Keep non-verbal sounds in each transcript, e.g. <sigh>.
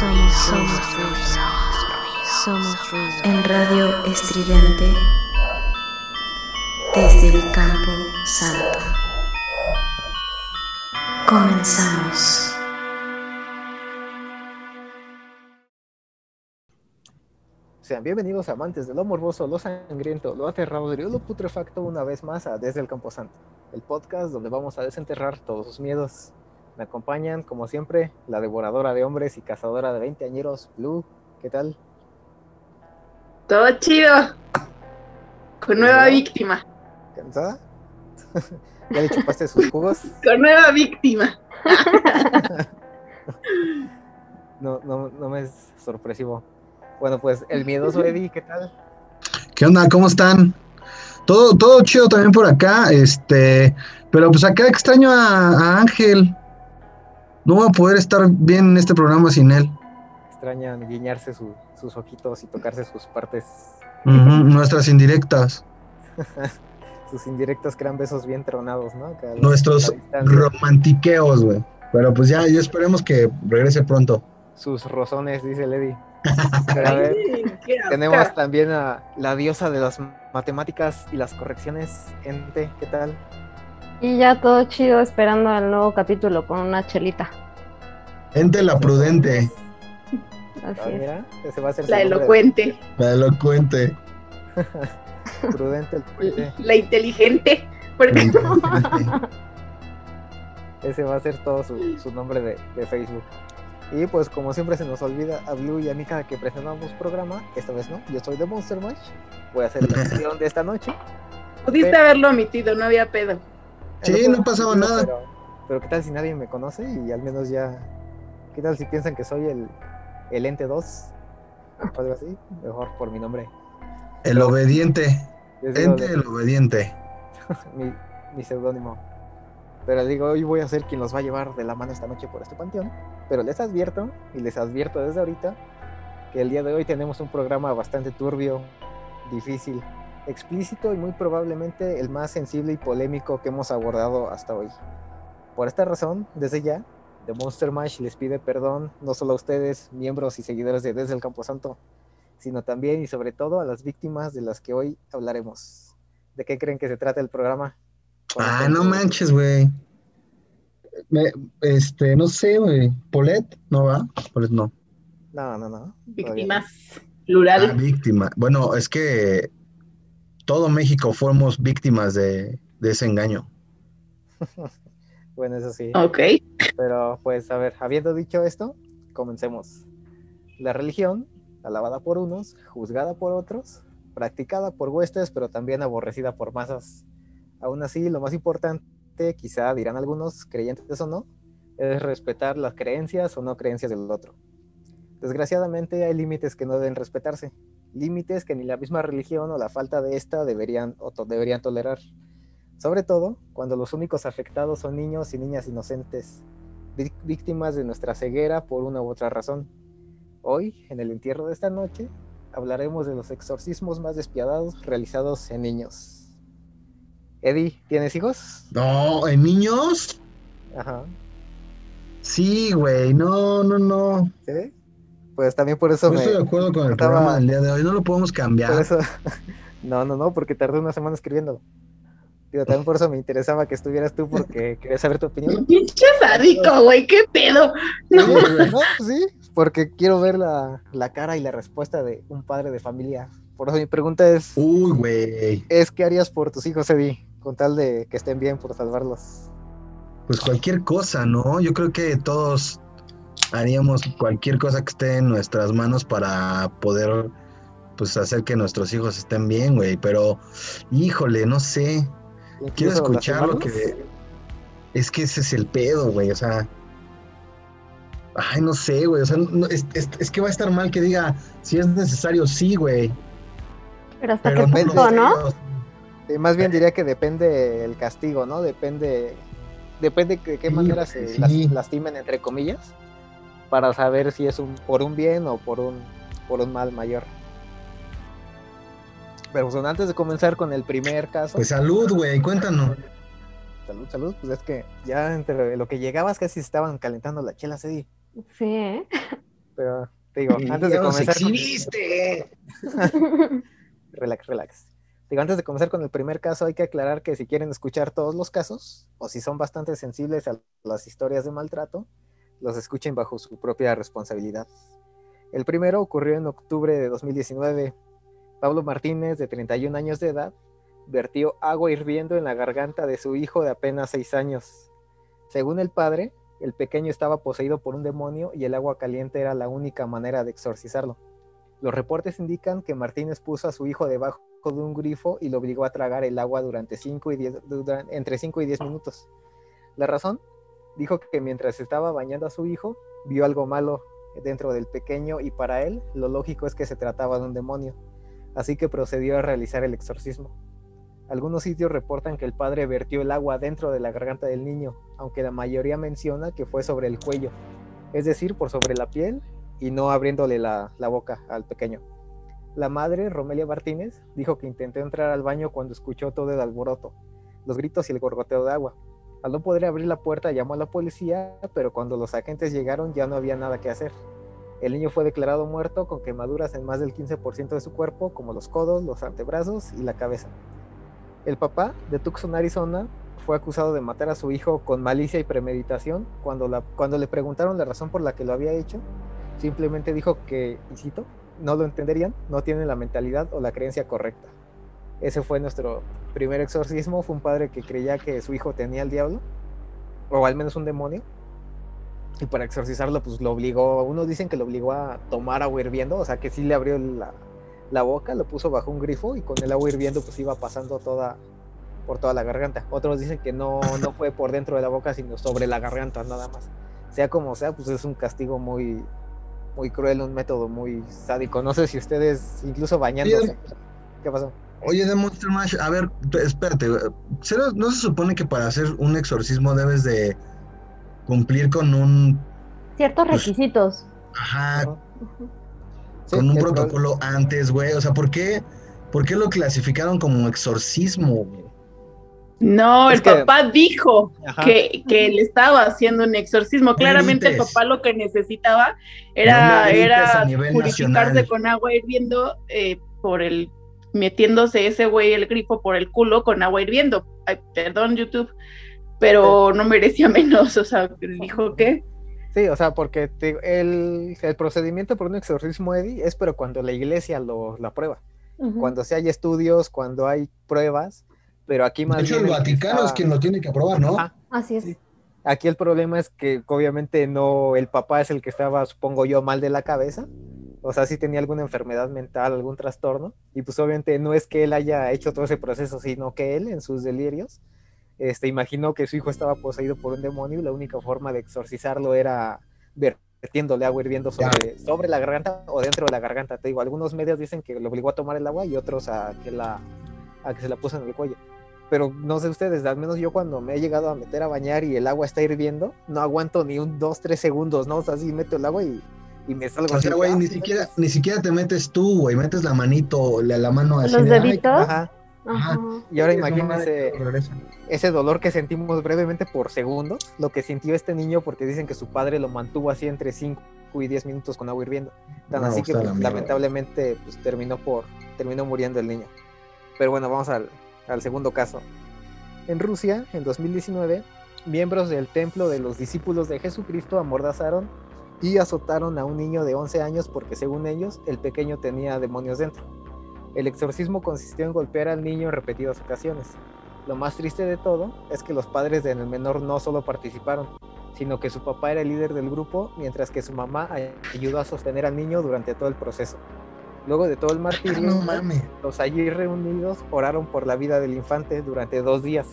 Somos ruido. Somos ruido. En radio estridente desde el campo santo. Comenzamos. Sean bienvenidos amantes de lo morboso, lo sangriento, lo aterrador y lo putrefacto una vez más a Desde el Camposanto, el podcast donde vamos a desenterrar todos sus miedos. Me acompañan, como siempre, la devoradora de hombres y cazadora de 20 añeros, Blue. ¿Qué tal? Todo chido. Con nueva víctima. ¿Cansada? <laughs> ¿Ya le chupaste sus jugos? <laughs> Con nueva víctima. <laughs> No, no, no me es sorpresivo. Bueno, pues el miedoso Eddie, ¿qué tal? ¿Qué onda? ¿Cómo están? Todo, todo chido también por acá, este, pero pues acá extraño a, a Ángel. No voy a poder estar bien en este programa sin él. Extrañan guiñarse su- sus ojitos y tocarse sus partes, nuestras indirectas, <laughs> sus indirectos crean besos bien tronados, ¿no? Nuestros romantiqueos, güey. Pero pues ya, ya esperemos que regrese pronto. sus rozones, dice Lady. <laughs> Pero a ver, tenemos también a la diosa de las matemáticas y las correcciones, Ente, ¿qué tal? Y ya todo chido esperando el nuevo capítulo con una chelita. Ente la prudente, Ah, Así es. mira, ese va a ser su La elocuente, la elocuente. <laughs> Prudente, el puente. la inteligente. Porque <laughs> Ese va a ser todo su, su nombre de, de Facebook. Y pues como siempre se nos olvida a Blue y a mí cada que presentamos programa, esta vez no, yo soy de Monster Mash, voy a hacer la <laughs> sesión de esta noche. pudiste Pero- haberlo omitido, no había pedo. Sí, no pasaba pero- nada. Pero, pero qué tal si nadie me conoce y al menos ya, qué tal si piensan que soy el, el ente 2 o algo así, mejor por mi nombre. El obediente, <laughs> Les Ente de- el obediente. <laughs> mi, mi seudónimo. Pero digo, hoy voy a ser quien los va a llevar de la mano esta noche por este panteón. Pero les advierto, y les advierto desde ahorita, que el día de hoy tenemos un programa bastante turbio, difícil, explícito y muy probablemente el más sensible y polémico que hemos abordado hasta hoy. Por esta razón, desde ya, The Monster Mash les pide perdón no solo a ustedes, miembros y seguidores de Desde el Camposanto, sino también y sobre todo a las víctimas de las que hoy hablaremos. ¿De qué creen que se trata el programa? Ah, este- no manches, güey. Este, no sé, güey. ¿Polet? ¿No va? Polet no. No, no, no. Víctimas, Ah, plural. víctima. Bueno, es que todo México fuimos víctimas de, de ese engaño. <laughs> Bueno, eso sí. Ok. Pero pues a ver, habiendo dicho esto, comencemos. La religión, alabada por unos, juzgada por otros, practicada por huestes, pero también aborrecida por masas. Aún así, lo más importante, quizá dirán algunos, creyentes o no, es respetar las creencias o no creencias del otro. Desgraciadamente hay límites que no deben respetarse, límites que ni la misma religión o la falta de esta deberían o to- deberían tolerar. Sobre todo cuando los únicos afectados son niños y niñas inocentes, víctimas de nuestra ceguera por una u otra razón. Hoy, en el entierro de esta noche, hablaremos de los exorcismos más despiadados realizados en niños. Eddie, ¿tienes hijos? No, ¿en niños? Ajá. Sí, güey. No, no, no. ¿Sí? Pues también por eso No me... estoy de acuerdo con el estaba- programa del día de hoy. No lo podemos cambiar. Por eso... <laughs> No, no, no, porque tardé una semana escribiéndolo. Digo, también por eso me interesaba que estuvieras tú porque <laughs> quería saber tu opinión. <laughs> Pinche sádico, güey, qué pedo. No, Sí, no, pues sí, porque quiero ver la, la cara y la respuesta de un padre de familia. Por eso mi pregunta es, Uy, güey. es ¿qué harías por tus hijos, Eddie? Con tal de que estén bien, por salvarlos. Pues cualquier cosa, ¿no? Yo creo que todos haríamos cualquier cosa que esté en nuestras manos para poder pues hacer que nuestros hijos estén bien, güey. Pero, híjole, no sé. quiero escuchar lo que. Es que ese es el pedo, güey. O sea. Ay, no sé, güey. O sea, no- es, es- es que va a estar mal que diga si es necesario, sí, güey. Pero hasta Pero qué no punto, ¿no? Sí, más bien diría que depende el castigo, ¿no? Depende, depende de qué Sí, manera se sí. lastimen, entre comillas, para saber si es un, por un bien o por un, por un mal mayor. Pero pues, antes de comenzar con el primer caso, Pues salud, güey. Cuéntanos. salud, salud, pues es que ya entre lo que llegabas casi se estaban calentando la chela, Eddie. Sí, ¿eh? Pero te digo, antes de comenzar con-. <laughs> Relax, relax. Digo, antes de comenzar con el primer caso, hay que aclarar que si quieren escuchar todos los casos, o si son bastante sensibles a las historias de maltrato, los escuchen bajo su propia responsabilidad. El primero ocurrió en octubre de 2019. Pablo Martínez, de 31 años de edad, vertió agua hirviendo en la garganta de su hijo de apenas 6 años. Según el padre, el pequeño estaba poseído por un demonio y el agua caliente era la única manera de exorcizarlo. Los reportes indican que Martínez puso a su hijo debajo de un grifo y lo obligó a tragar el agua durante cinco y diez- entre 5 y 10 minutos. La razón, dijo que mientras estaba bañando a su hijo, vio algo malo dentro del pequeño y para él lo lógico es que se trataba de un demonio, así que procedió a realizar el exorcismo. Algunos sitios reportan que el padre vertió el agua dentro de la garganta del niño, aunque la mayoría menciona que fue sobre el cuello, es decir, por sobre la piel y no abriéndole la, la boca al pequeño. La madre, Romelia Martínez, dijo que intentó entrar al baño cuando escuchó todo el alboroto, los gritos y el gorgoteo de agua. Al no poder abrir la puerta llamó a la policía, pero cuando los agentes llegaron ya no había nada que hacer. El niño fue declarado muerto con quemaduras en más del 15% de su cuerpo, como los codos, los antebrazos y la cabeza. El papá, de Tucson, Arizona, fue acusado de matar a su hijo con malicia y premeditación. Cuando, cuando le preguntaron la razón por la que lo había hecho, simplemente dijo que, y cito, no lo entenderían, no tienen la mentalidad o la creencia correcta. Ese fue nuestro primer exorcismo. Fue un padre que creía que su hijo tenía el diablo, o al menos un demonio. Y para exorcizarlo, pues lo obligó, unos dicen que lo obligó a tomar agua hirviendo, o sea que sí le abrió la, la boca, lo puso bajo un grifo y con el agua hirviendo pues iba pasando toda por toda la garganta. Otros dicen que no, no fue por dentro de la boca, sino sobre la garganta nada más. Sea como sea, pues es un castigo muy, muy cruel, un método muy sádico. No sé si ustedes, incluso bañándose. ¿Qué pasó? Oye, de Monster Mash, a ver, espérate, ¿cero- ¿no se supone que para hacer un exorcismo debes de cumplir con un, Ciertos Pues, requisitos. ajá, con un protocolo antes, güey? O sea, ¿por qué, por qué lo clasificaron como exorcismo, güey? No, Es el que- papá dijo que, que él estaba haciendo un exorcismo. Claramente el papá lo que necesitaba era, era purificarse nacional. con agua hirviendo eh, por el metiéndose ese güey el grifo por el culo con agua hirviendo. Ay, perdón, YouTube, pero no merecía menos. O sea, dijo que Sí, o sea, porque te el, el procedimiento por un exorcismo, Eddie, es pero cuando la iglesia lo. Ujú. Cuando se hay estudios, cuando hay pruebas, pero aquí más De hecho, bien el Vaticano es quien lo tiene que aprobar, ¿no? Ajá. Así es. Sí. Aquí el problema es que obviamente no, el papá es el que estaba, supongo yo, mal de la cabeza. O sea, sí tenía alguna enfermedad mental, algún trastorno. Y pues obviamente no es que él haya hecho todo ese proceso, sino que él en sus delirios, este, imaginó que su hijo estaba poseído por un demonio y la única forma de exorcizarlo era vertiéndole agua hirviendo sobre, sobre la garganta o dentro de la garganta. Te digo, algunos medios dicen que lo obligó a tomar el agua y otros a que, la, a que se la puso en el cuello. Pero no sé ustedes, al menos yo cuando me he llegado a meter a bañar y el agua está hirviendo, no aguanto ni un dos, tres segundos, ¿no? O sea, así meto el agua y, y me salgo O así, sea, güey, ah, ni siquiera, ni siquiera te metes tú, güey, metes la manito, la, la mano así. Los deditos. Ajá. Ajá. Y ahora imagínense ese dolor que sentimos brevemente por segundos, lo que sintió este niño porque dicen que su padre lo mantuvo así entre 5 y 10 minutos con agua hirviendo. Tan No, así que la pues, lamentablemente pues, terminó por terminó muriendo el niño. Pero bueno, vamos al, al segundo caso. En Rusia, en 2019, miembros del templo de los discípulos de Jesucristo amordazaron y azotaron a un niño de 11 años porque según ellos el pequeño tenía demonios dentro. El exorcismo consistió en golpear al niño en repetidas ocasiones. Lo más triste de todo es que los padres del menor no solo participaron, sino que su papá era el líder del grupo, mientras que su mamá ayudó a sostener al niño durante todo el proceso. Luego de todo el martirio, Ah, no los allí reunidos oraron por la vida del infante durante dos días,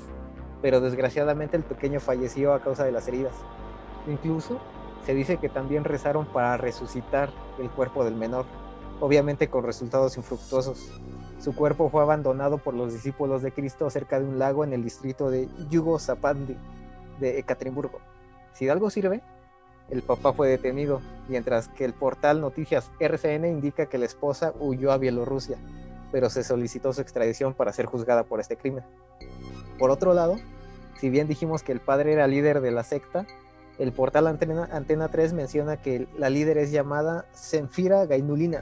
pero desgraciadamente el pequeño falleció a causa de las heridas. Incluso se dice que también rezaron para resucitar el cuerpo del menor, obviamente con resultados infructuosos. Su cuerpo fue abandonado por los discípulos de Cristo cerca de un lago en el distrito de Yugo Zapandi de Ekaterimburgo. Si de algo sirve, el papá fue detenido, mientras que el portal Noticias RCN indica que la esposa huyó a Bielorrusia, pero se solicitó su extradición para ser juzgada por este crimen. Por otro lado, si bien dijimos que el padre era líder de la secta, el portal Antena, Antena 3 menciona que la líder es llamada Senfira Gainulina,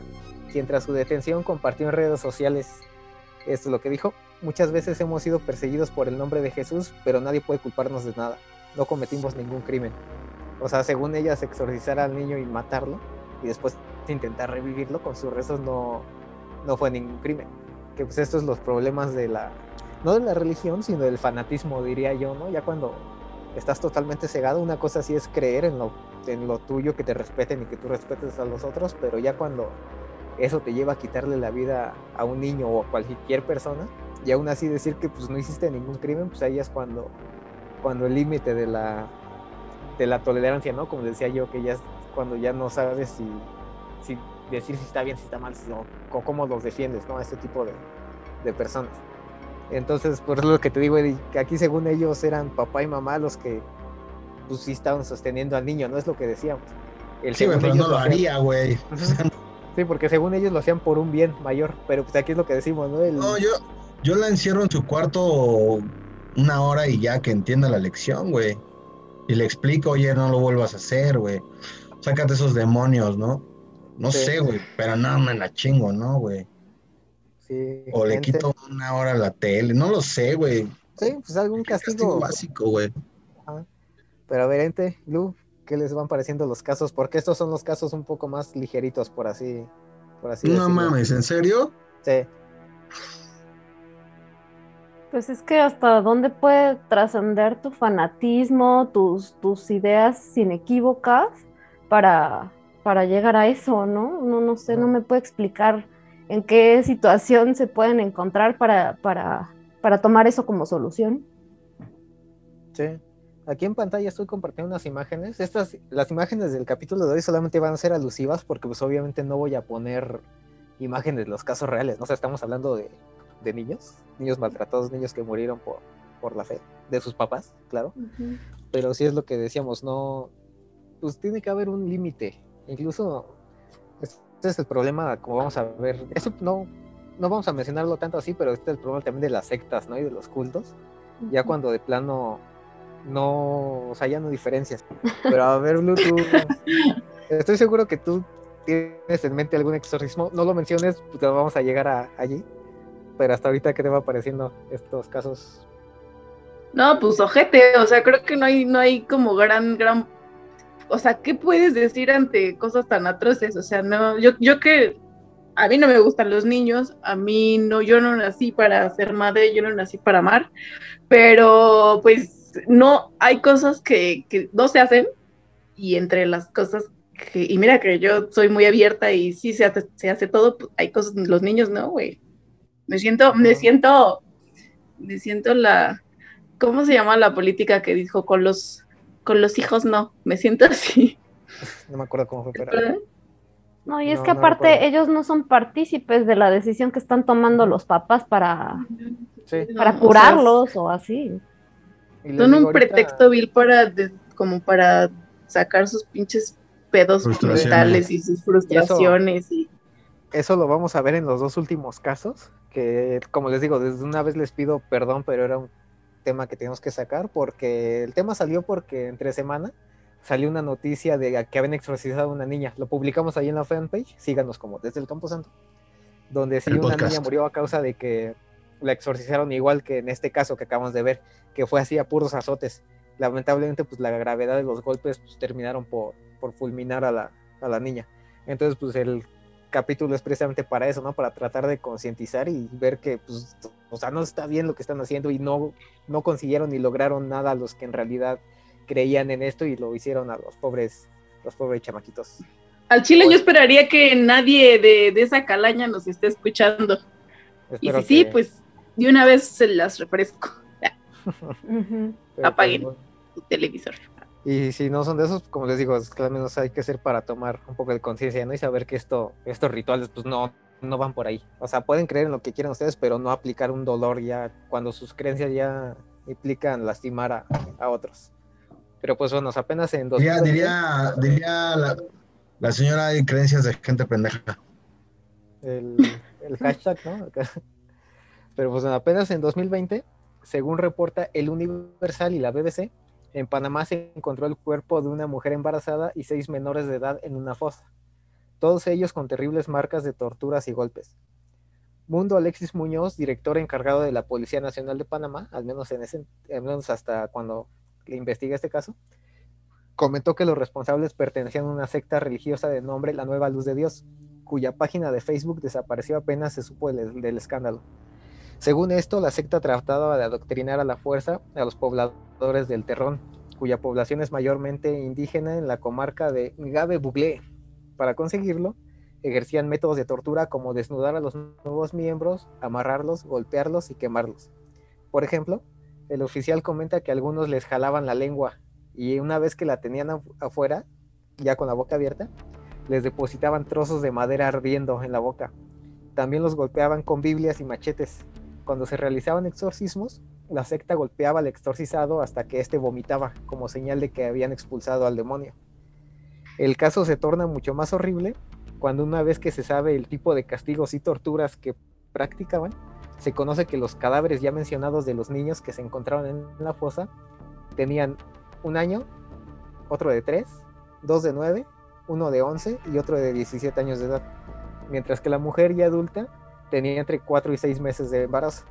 quien tras su detención compartió en redes sociales esto es lo que dijo. Muchas veces hemos sido perseguidos por el nombre de Jesús, pero nadie puede culparnos de nada. No cometimos ningún crimen. O sea, según ellas, exorcizar al niño y matarlo, y después intentar revivirlo con sus rezos no, no fue ningún crimen. Que pues estos los problemas de la, no de la religión, sino del fanatismo, diría yo, ¿no? Ya cuando estás totalmente cegado, una cosa sí es creer en lo, en lo tuyo, que te respeten y que tú respetes a los otros, pero ya cuando eso te lleva a quitarle la vida a un niño o a cualquier persona, y aún así decir que pues no hiciste ningún crimen, pues ahí es cuando, cuando el límite de la, de la tolerancia, ¿no? Como decía yo, que ya es cuando ya no sabes si, si decir si está bien, si está mal, si no, o cómo los defiendes, ¿no? A este tipo de, de personas. Entonces, por eso lo que te digo, Eddie, que aquí según ellos eran papá y mamá los que pues sí estaban sosteniendo al niño, no es lo que decíamos. El Sí, güey, pero no lo hacían- haría, güey. Sí, porque según ellos lo hacían por un bien mayor, pero pues aquí es lo que decimos, ¿no? El- No, yo, yo la encierro en su cuarto una hora y ya que entienda la lección, güey. Y le explico, oye, no lo vuelvas a hacer, güey. Sácate esos demonios, ¿no? No Sí. sé, güey, pero no me la chingo, ¿no, güey? Sí, O le quito una hora la tele, no lo sé, güey. Sí, pues algún Castigo castigo. básico, güey. Ajá. Pero a ver, Ente, Lu, ¿qué les van pareciendo los casos? Porque estos son los casos un poco más ligeritos, por así, por así No decirlo. mames, ¿en serio? Sí, Pues es que hasta dónde puede trascender tu fanatismo, tus, tus ideas inequívocas para, para llegar a eso, ¿no? No, no sé, no me puedo explicar en qué situación se pueden encontrar para, para, para tomar eso como solución. sí. Aquí en pantalla estoy compartiendo unas imágenes. Estas, las imágenes del capítulo de hoy solamente van a ser alusivas porque pues obviamente no voy a poner imágenes de los casos reales, ¿no? O sea, estamos hablando de, de niños, niños maltratados, niños que murieron por, por la fe de sus papás, claro. pero sí es lo que decíamos, no, pues tiene que haber un límite. Incluso, este es el problema, como vamos a ver, eso no, no vamos a mencionarlo tanto así, pero este es el problema también de las sectas, ¿no? Y de los cultos, ya cuando de plano no, o sea, ya no diferencias. Pero a ver, Blue, tú, estoy seguro que tú tienes en mente algún exorcismo, no lo menciones, pues vamos a llegar a, allí. Pero hasta ahorita, ¿qué te va pareciendo estos casos? No, pues ojete, o sea, creo que no hay, no hay como gran, gran, o sea, ¿qué puedes decir ante cosas tan atroces? O sea, no, yo, yo que a mí no me gustan los niños, a mí no, yo no nací para ser madre, yo no nací para amar, pero pues no, hay cosas que, que no se hacen y entre las cosas que, y mira que yo soy muy abierta y sí se hace, se hace todo, pues, hay cosas, los niños no, güey. Me siento, me siento, me siento la, ¿cómo se llama la política que dijo con los, con los hijos no? Me siento así. <laughs> No me acuerdo cómo fue, pero... No, y es No, que aparte ellos no son partícipes de la decisión que están tomando los papás para, Sí. para O sea, curarlos o así. Son un ahorita- pretexto vil para, de- como para sacar sus pinches pedos mentales y sus frustraciones y Eso lo vamos a ver en los dos últimos casos, que como les digo, desde una vez les pido perdón, pero era un tema que tenemos que sacar, porque el tema salió porque entre semana salió una noticia de que habían exorcizado a una niña. Lo publicamos ahí en la fanpage, síganos como desde el Campo Santo, donde sí El una podcast. niña murió a causa de que la exorcizaron igual que en este caso que acabamos de ver, que fue así a puros azotes. Lamentablemente, pues la gravedad de los golpes pues, terminaron por, por fulminar a la, a la niña. Entonces, pues el capítulo es precisamente para eso, ¿no? Para tratar de concientizar y ver que, pues, o sea, no está bien lo que están haciendo y no, no consiguieron ni lograron nada los que en realidad creían en esto y lo hicieron a los pobres, los pobres chamaquitos. Al chile yo esperaría que nadie de, de esa calaña nos esté escuchando. Y si sí, pues de una vez se las refresco. Apaguen. pues, tu televisor. Y si no son de esos, como les digo, es que al menos hay que ser para tomar un poco de conciencia, ¿no? Y saber que esto, estos rituales, pues no, no van por ahí. O sea, pueden creer en lo que quieran ustedes, pero no aplicar un dolor ya cuando sus creencias ya implican lastimar a, a otros. Pero pues bueno, apenas en Diría, 2020, diría, diría la, la señora hay creencias de gente pendeja. el, el hashtag, ¿no? Pero pues bueno, apenas en 2020, según reporta el Universal y la BBC, en Panamá se encontró el cuerpo de una mujer embarazada y seis menores de edad en una fosa, todos ellos con terribles marcas de torturas y golpes. Mundo Alexis Muñoz, director encargado de la Policía Nacional de Panamá, al menos, en ese, hasta cuando le investiga este caso, comentó que los responsables pertenecían a una secta religiosa de nombre La Nueva Luz de Dios, cuya página de Facebook desapareció apenas se supo del escándalo. Según esto, la secta trataba de adoctrinar a la fuerza a los pobladores del Terrón, cuya población es mayormente indígena en la comarca de Ngabe Buglé. Para conseguirlo, ejercían métodos de tortura como desnudar a los nuevos miembros, amarrarlos, golpearlos y quemarlos. Por ejemplo, el oficial comenta que algunos les jalaban la lengua y una vez que la tenían afu- afuera, ya con la boca abierta, les depositaban trozos de madera ardiendo en la boca. También los golpeaban con Biblias y machetes. Cuando se realizaban exorcismos, la secta golpeaba al exorcizado hasta que éste vomitaba, como señal de que habían expulsado al demonio. El caso se torna mucho más horrible cuando una vez que se sabe el tipo de castigos y torturas que practicaban, se conoce que los cadáveres ya mencionados de los niños que se encontraron en la fosa tenían un año, otro de tres, dos de nueve, uno de 11 y otro de 17 años de edad, mientras que la mujer ya adulta tenía entre 4 y 6 meses de embarazo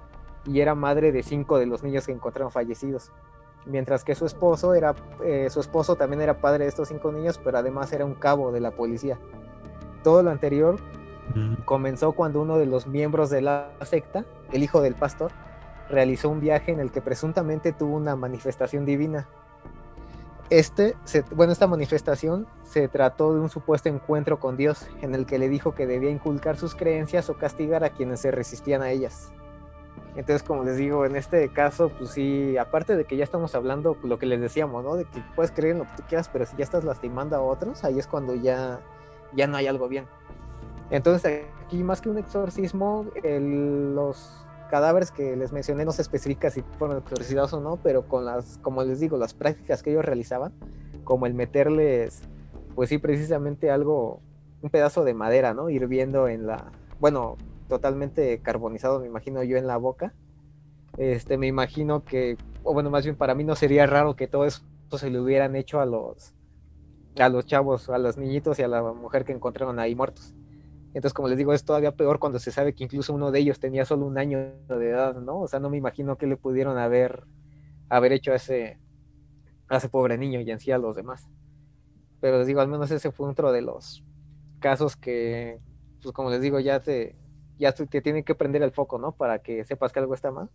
y era madre de cinco de los niños que encontraron fallecidos, mientras que su esposo era eh, su esposo también era padre de estos cinco niños, pero además era un cabo de la policía. Todo lo anterior comenzó cuando uno de los miembros de la secta, el hijo del pastor, realizó un viaje en el que presuntamente tuvo una manifestación divina. Este, se- bueno, esta manifestación se trató de un supuesto encuentro con Dios, en el que le dijo que debía inculcar sus creencias o castigar a quienes se resistían a ellas. Entonces, como les digo, en este caso, pues sí, aparte de que ya estamos hablando lo que les decíamos, ¿no? De que puedes creer en lo que quieras, pero si ya estás lastimando a otros, ahí es cuando ya, ya no hay algo bien. Entonces, aquí más que un exorcismo, los cadáveres que les mencioné no se especifica si fueron exorcizados o no, pero con las, como les digo, las prácticas que ellos realizaban, como el meterles, pues sí, precisamente algo, un pedazo de madera, ¿no? Hirviendo en la, bueno, totalmente carbonizado, me imagino yo, en la boca. Este, me imagino que, o bueno, más bien para mí no sería raro que todo eso se le hubieran hecho a los, a los chavos, a los niñitos y a la mujer que encontraron ahí muertos. Entonces, como les digo, es todavía peor cuando se sabe que incluso uno de ellos tenía solo un año de edad, ¿no? O sea, no me imagino que le pudieron haber, haber hecho a ese, a ese pobre niño y en sí a los demás. Pero les digo, al menos ese fue otro de los casos que, pues como les digo, ya te, ya te tienen que prender el foco, ¿no? Para que sepas que algo está mal.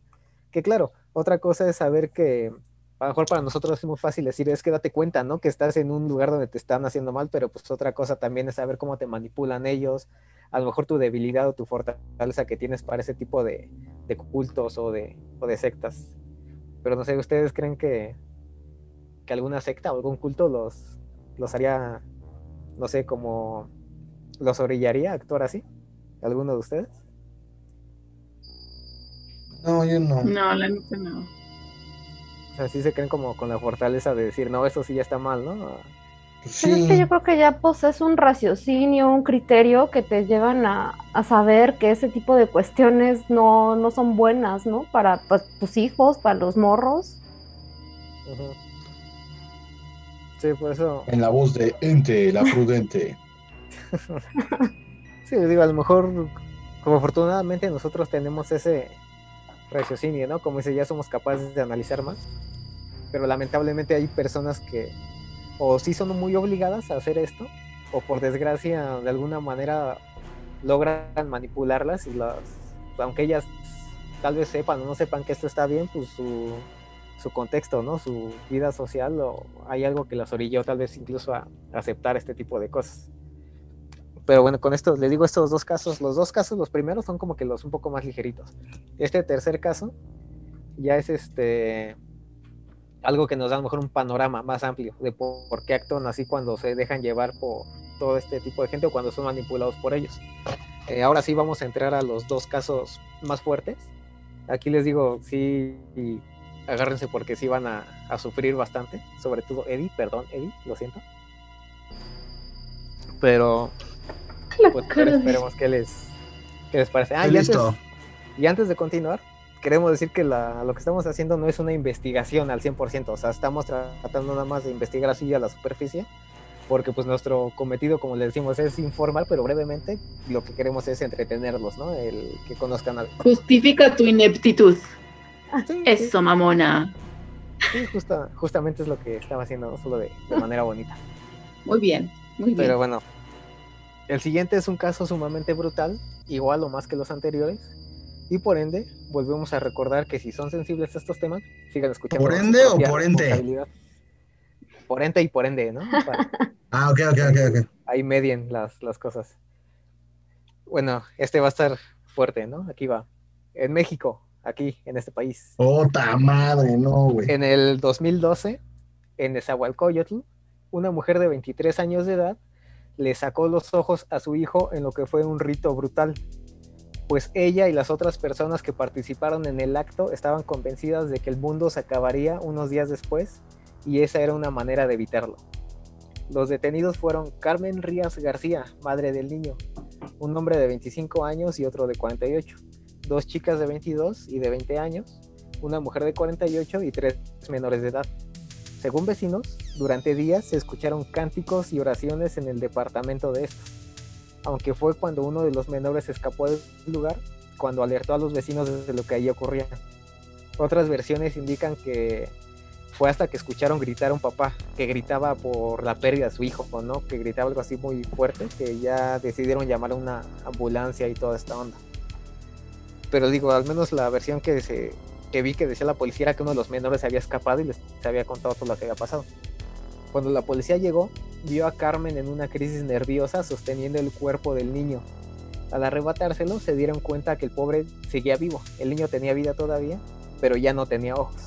Que claro, otra cosa es saber que a lo mejor para nosotros es muy fácil decir, es que date cuenta, ¿no? Que estás en un lugar donde te están haciendo mal, pero pues otra cosa también es saber cómo te manipulan ellos, a lo mejor tu debilidad o tu fortaleza que tienes para ese tipo de, de cultos o de, o de sectas. Pero no sé, ¿ustedes creen que, que alguna secta o algún culto los, los haría, no sé, como los orillaría a actuar así? ¿Alguno de ustedes? No, yo no. No, la neta no. O sea, sí se creen como con la fortaleza de decir, no, eso sí ya está mal, ¿no? Pues Pero es sí. que yo creo que ya posees un raciocinio, un criterio que te llevan a, a saber que ese tipo de cuestiones no, no son buenas, ¿no? Para pues, tus hijos, para los morros. Sí, por eso, En la voz de Ente, la prudente. <laughs> sí, digo, a lo mejor, como afortunadamente nosotros tenemos ese raciocinio, ¿no? Como dice, ya somos capaces de analizar más, pero lamentablemente hay personas que o sí son muy obligadas a hacer esto, o por desgracia, de alguna manera, logran manipularlas y las, aunque ellas tal vez sepan o no sepan que esto está bien, pues su, su contexto, ¿no? Su vida social, o hay algo que las orilló tal vez incluso a aceptar este tipo de cosas. Pero bueno, con esto les digo estos dos casos. Los dos casos, los primeros son como que los un poco más ligeritos. Este tercer caso ya es este algo que nos da a lo mejor un panorama más amplio de por, por qué actúan así cuando se dejan llevar por todo este tipo de gente o cuando son manipulados por ellos. Eh, ahora sí vamos a entrar a los dos casos más fuertes. Aquí les digo, sí, y agárrense porque sí van a, a sufrir bastante, sobre todo Eddie, perdón, Eddie, lo siento. Pero pues esperemos que les, qué les parece. Ah, y antes, listo. y antes de continuar, queremos decir que la- lo que estamos haciendo no es una investigación al 100%, o sea, estamos tra- tratando nada más de investigar así a la superficie, porque pues nuestro cometido, como les decimos, es informar, pero brevemente lo que queremos es entretenerlos, ¿no? El que conozcan algo. Justifica tu ineptitud. Sí, sí, Eso, mamona. sí, justa- justamente es lo que estaba haciendo, solo de, de manera bonita. Muy bien, muy bien. Pero bueno, el siguiente es un caso sumamente brutal, igual o más que los anteriores, y por ende volvemos a recordar que si son sensibles a estos temas, sigan escuchando. ¿Por ende o por responsabilidad. Por ente y por ende, ¿no? <laughs> Para- Ah, ok, ok, ok, ok. ahí medien las, las cosas. Bueno, este va a estar fuerte, ¿no? Aquí va. En México, aquí, en este país. Ota madre, no, güey. En el 2012, en Nezahualcóyotl, una mujer de 23 años de edad le sacó los ojos a su hijo en lo que fue un rito brutal, pues ella y las otras personas que participaron en el acto estaban convencidas de que el mundo se acabaría unos días después y esa era una manera de evitarlo. Los detenidos fueron Carmen Rías García, madre del niño, un hombre de 25 años y otro de 48, dos chicas de 22 y de 20 años, una mujer de 48 y tres menores de edad. Según vecinos, durante días se escucharon cánticos y oraciones en el departamento de estos, aunque fue cuando uno de los menores escapó del lugar cuando alertó a los vecinos de lo que allí ocurría. Otras versiones indican que fue hasta que escucharon gritar a un papá que gritaba por la pérdida de su hijo, ¿o ¿no? Que gritaba algo así muy fuerte, que ya decidieron llamar a una ambulancia y toda esta onda. Pero digo, al menos la versión que se que vi que decía la policía era que uno de los menores había escapado y les había contado todo lo que había pasado. Cuando la policía llegó, vio a Carmen en una crisis nerviosa sosteniendo el cuerpo del niño. Al arrebatárselo, se dieron cuenta que el pobre seguía vivo. El niño tenía vida todavía, pero ya no tenía ojos.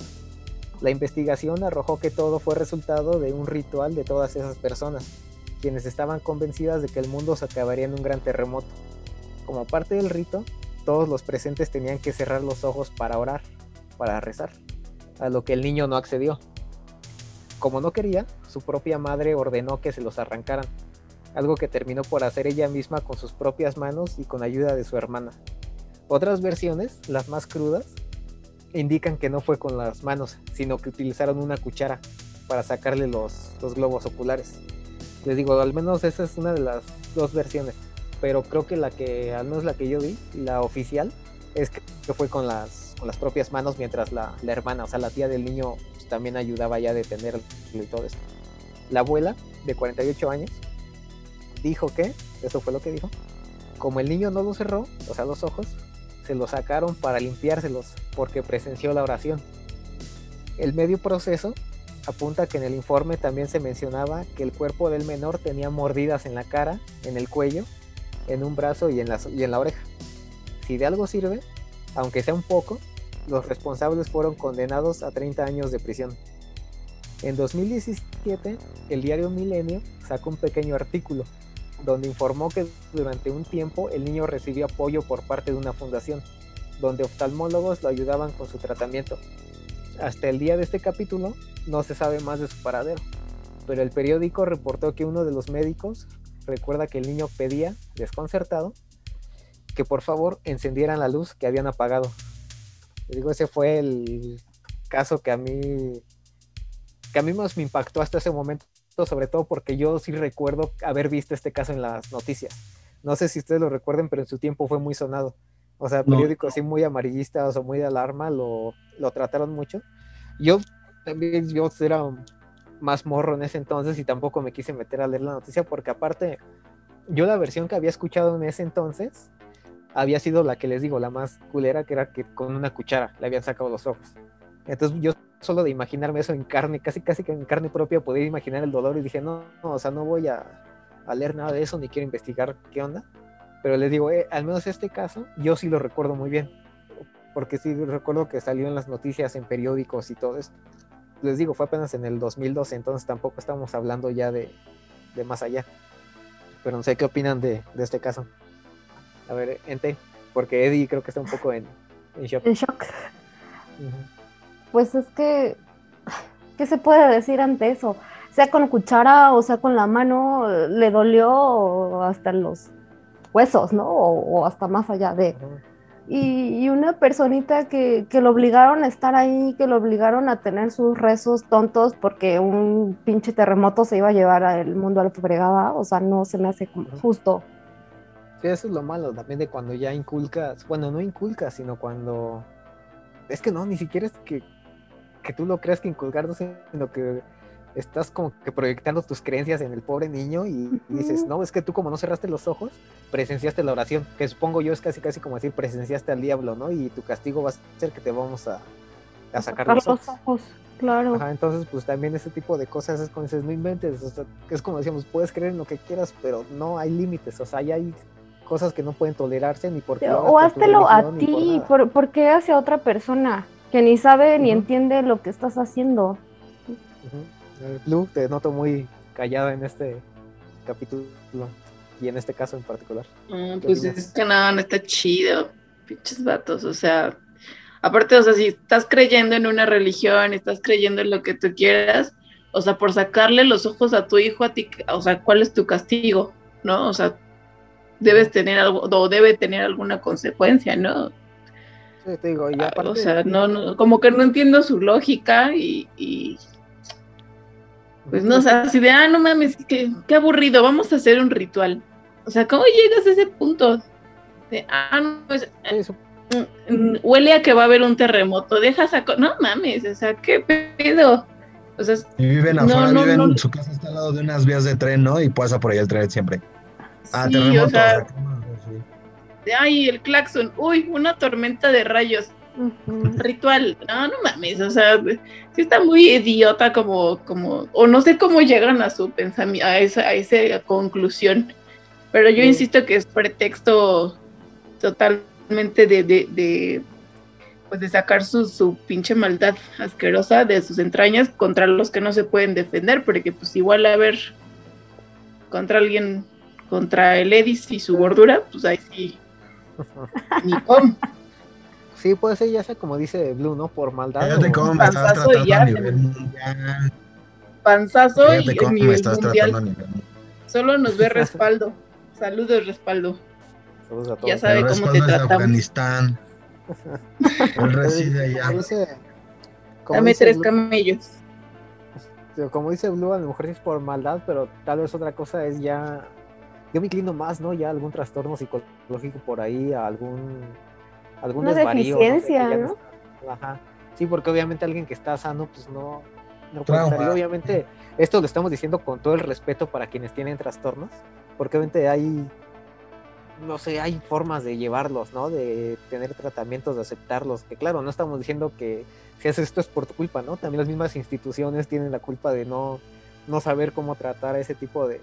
La investigación arrojó que todo fue resultado de un ritual de todas esas personas, quienes estaban convencidas de que el mundo se acabaría en un gran terremoto. Como parte del rito, todos los presentes tenían que cerrar los ojos para orar, para rezar, a lo que el niño no accedió. Como no quería, su propia madre ordenó que se los arrancaran, algo que terminó por hacer ella misma con sus propias manos y con ayuda de su hermana. Otras versiones, las más crudas, indican que no fue con las manos, sino que utilizaron una cuchara para sacarle los, los globos oculares. Les digo, al menos esa es una de las dos versiones, pero creo que la que, al menos la que yo vi, la oficial, es que fue con las, con las propias manos mientras la, la hermana, o sea, la tía del niño, también ayudaba ya a detenerlo y todo esto. La abuela, de 48 años, dijo que, eso fue lo que dijo, como el niño no lo cerró, o sea, los ojos, se lo sacaron para limpiárselos porque presenció la oración. El medio proceso apunta que en el informe también se mencionaba que el cuerpo del menor tenía mordidas en la cara, en el cuello, en un brazo y en la, y en la oreja. Si de algo sirve, aunque sea un poco, los responsables fueron condenados a 30 años de prisión. En 2017, el diario Milenio sacó un pequeño artículo donde informó que durante un tiempo el niño recibió apoyo por parte de una fundación, donde oftalmólogos lo ayudaban con su tratamiento. Hasta el día de este capítulo no se sabe más de su paradero, pero el periódico reportó que uno de los médicos recuerda que el niño pedía, desconcertado, que por favor encendieran la luz que habían apagado. Les digo, ese fue el caso que a mí que a mí más me impactó hasta ese momento, sobre todo porque yo sí recuerdo haber visto este caso en las noticias. No sé si ustedes lo recuerden, pero en su tiempo fue muy sonado. O sea, No. periódicos así muy amarillistas o muy de alarma lo, lo trataron mucho. Yo también, yo era más morro en ese entonces y tampoco me quise meter a leer la noticia porque aparte, yo la versión que había escuchado en ese entonces había sido la que les digo, la más culera, que era que con una cuchara le habían sacado los ojos. Entonces yo solo de imaginarme eso en carne, casi casi que en carne propia podía imaginar el dolor y dije, no, no, o sea, no voy a, a leer nada de eso ni quiero investigar qué onda. Pero les digo, eh, al menos este caso, yo sí lo recuerdo muy bien. Porque sí recuerdo que salió en las noticias, en periódicos y todo esto. Les digo, fue apenas en el 2012, entonces tampoco estamos hablando ya de, de más allá. Pero no sé qué opinan de, de este caso. A ver, Ente, porque Eddie creo que está un poco en, en shock. En shock. Ujú. Pues es que, ¿qué se puede decir ante eso? Sea con cuchara o sea con la mano, le dolió hasta los huesos, ¿no? O, o hasta más allá de. Y, y una personita que, que lo obligaron a estar ahí, que lo obligaron a tener sus rezos tontos porque un pinche terremoto se iba a llevar al mundo a la fregada, o sea, no se me hace justo. Eso es lo malo también de cuando ya inculcas, bueno, no inculcas, sino cuando... Es que no, ni siquiera es que, que tú lo creas que inculcar, no, sino que estás como que proyectando tus creencias en el pobre niño y, y dices, no, es que tú como no cerraste los ojos, presenciaste la oración, que supongo yo es casi casi como decir, presenciaste al diablo, ¿no? Y tu castigo va a ser que te vamos a, a sacar los ojos. claro. Ajá, entonces, pues también ese tipo de cosas es como dices, no inventes, o sea, es como decíamos, puedes creer en lo que quieras, pero no hay límites, o sea, ya hay cosas que no pueden tolerarse ni porque O háztelo a ni por ti, nada. por, ¿por qué hacia otra persona que ni sabe ni Ujú. entiende lo que estás haciendo? Ujú. Eh, Blue, te noto muy callada en este capítulo y en este caso en particular. ¿Qué pues opinas? es que no, no está chido. Pinches vatos, o sea. Aparte, o sea, si estás creyendo en una religión, estás creyendo en lo que tú quieras, o sea, por sacarle los ojos a tu hijo, a ti, o sea, ¿cuál es tu castigo? ¿No? O sea, debes tener algo, o debe tener alguna consecuencia, ¿no? Sí, te digo, y Ah, aparte, o sea, no, no, como que no entiendo su lógica y, y, pues no, o sea, así de, ah, no mames, qué, qué aburrido, vamos a hacer un ritual. O sea, ¿cómo llegas a ese punto? De, ah, no, pues, su- mm, huele a que va a haber un terremoto, deja saco, no mames, o sea, qué pedo. O sea, Y viven No, afuera, no, viven, no. su casa está al lado de unas vías de tren, ¿no? Y pasa por ahí el tren siempre. Ah, sí, terremoto. o sea, ay, el claxon, uy, una tormenta de rayos, <laughs> ritual, no, no mames, o sea, sí está muy idiota como, como, o no sé cómo llegan a su pensamiento, a esa, a esa conclusión, pero yo Sí. insisto que es pretexto totalmente de, de, de, pues de sacar su, su pinche maldad asquerosa de sus entrañas contra los que no se pueden defender, porque pues igual a ver contra alguien, contra el Edis y su gordura, pues ahí sí, <laughs> ni cómo. sí, puede ser ya sea como dice Blue, ¿no? Por maldad. O- me estás panzazo y ya nivel mundial. panzazo y me nivel estás mundial. tratando a nivel mundial. Solo nos ve <laughs> respaldo. Saludos, respaldo. Saludos a todos. Ya sabe cómo te es de tratamos. Afganistán. Él <laughs> reside allá. Como dice, como Dame dice tres Blue- camellos. Como dice Blue, a lo mejor sí es por maldad, pero tal vez otra cosa es ya. Yo me inclino más, ¿no? Ya a algún trastorno psicológico por ahí, a algún. algún Una desvarío. no sé, deficiencia, ¿no? está- Ajá. Sí, porque obviamente alguien que está sano, pues no. No puede. Y obviamente, esto lo estamos diciendo con todo el respeto para quienes tienen trastornos, porque obviamente hay. No sé, hay formas de llevarlos, ¿no? De tener tratamientos, de aceptarlos. Que claro, no estamos diciendo que si haces esto es por tu culpa, ¿no? También las mismas instituciones tienen la culpa de no, no saber cómo tratar a ese tipo de,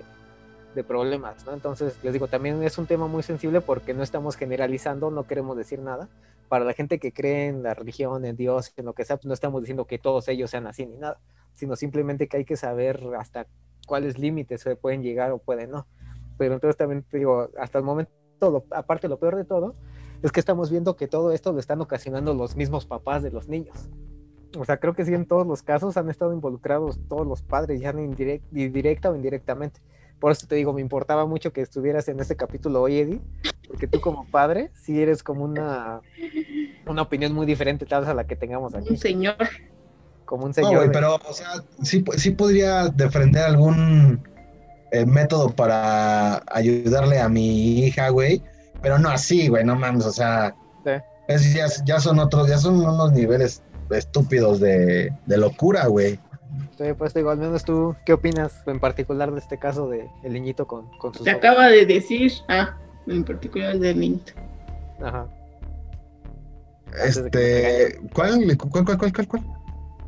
de problemas, ¿no? Entonces, les digo, también es un tema muy sensible porque no estamos generalizando, no queremos decir nada. Para la gente que cree en la religión, en Dios, en lo que sea, pues no estamos diciendo que todos ellos sean así ni nada, sino simplemente que hay que saber hasta cuáles límites se pueden llegar o pueden no. Pero entonces también te digo, hasta el momento, aparte lo peor de todo, es que estamos viendo que todo esto lo están ocasionando los mismos papás de los niños. O sea, creo que sí en todos los casos han estado involucrados todos los padres, ya indirect, directa o indirectamente. Por eso te digo, me importaba mucho que estuvieras en este capítulo hoy, Eddie, porque tú como padre sí eres como una, una opinión muy diferente tal vez a la que tengamos aquí, Un señor. como un No, señor. güey, de- pero, o sea, sí, sí podría defender algún eh, método para ayudarle a mi hija, güey, pero no así, güey, no mames, o sea, Sí. es- ya, ya son otros, ya son unos niveles estúpidos de, de locura, güey. Sí, pues te digo, al menos tú, ¿qué opinas en particular de este caso de el niñito con, con sus Te ojos? acaba de decir, ah, en particular del niño. Ajá. Este, ¿cuál, cuál, cuál, cuál, cuál, cuál?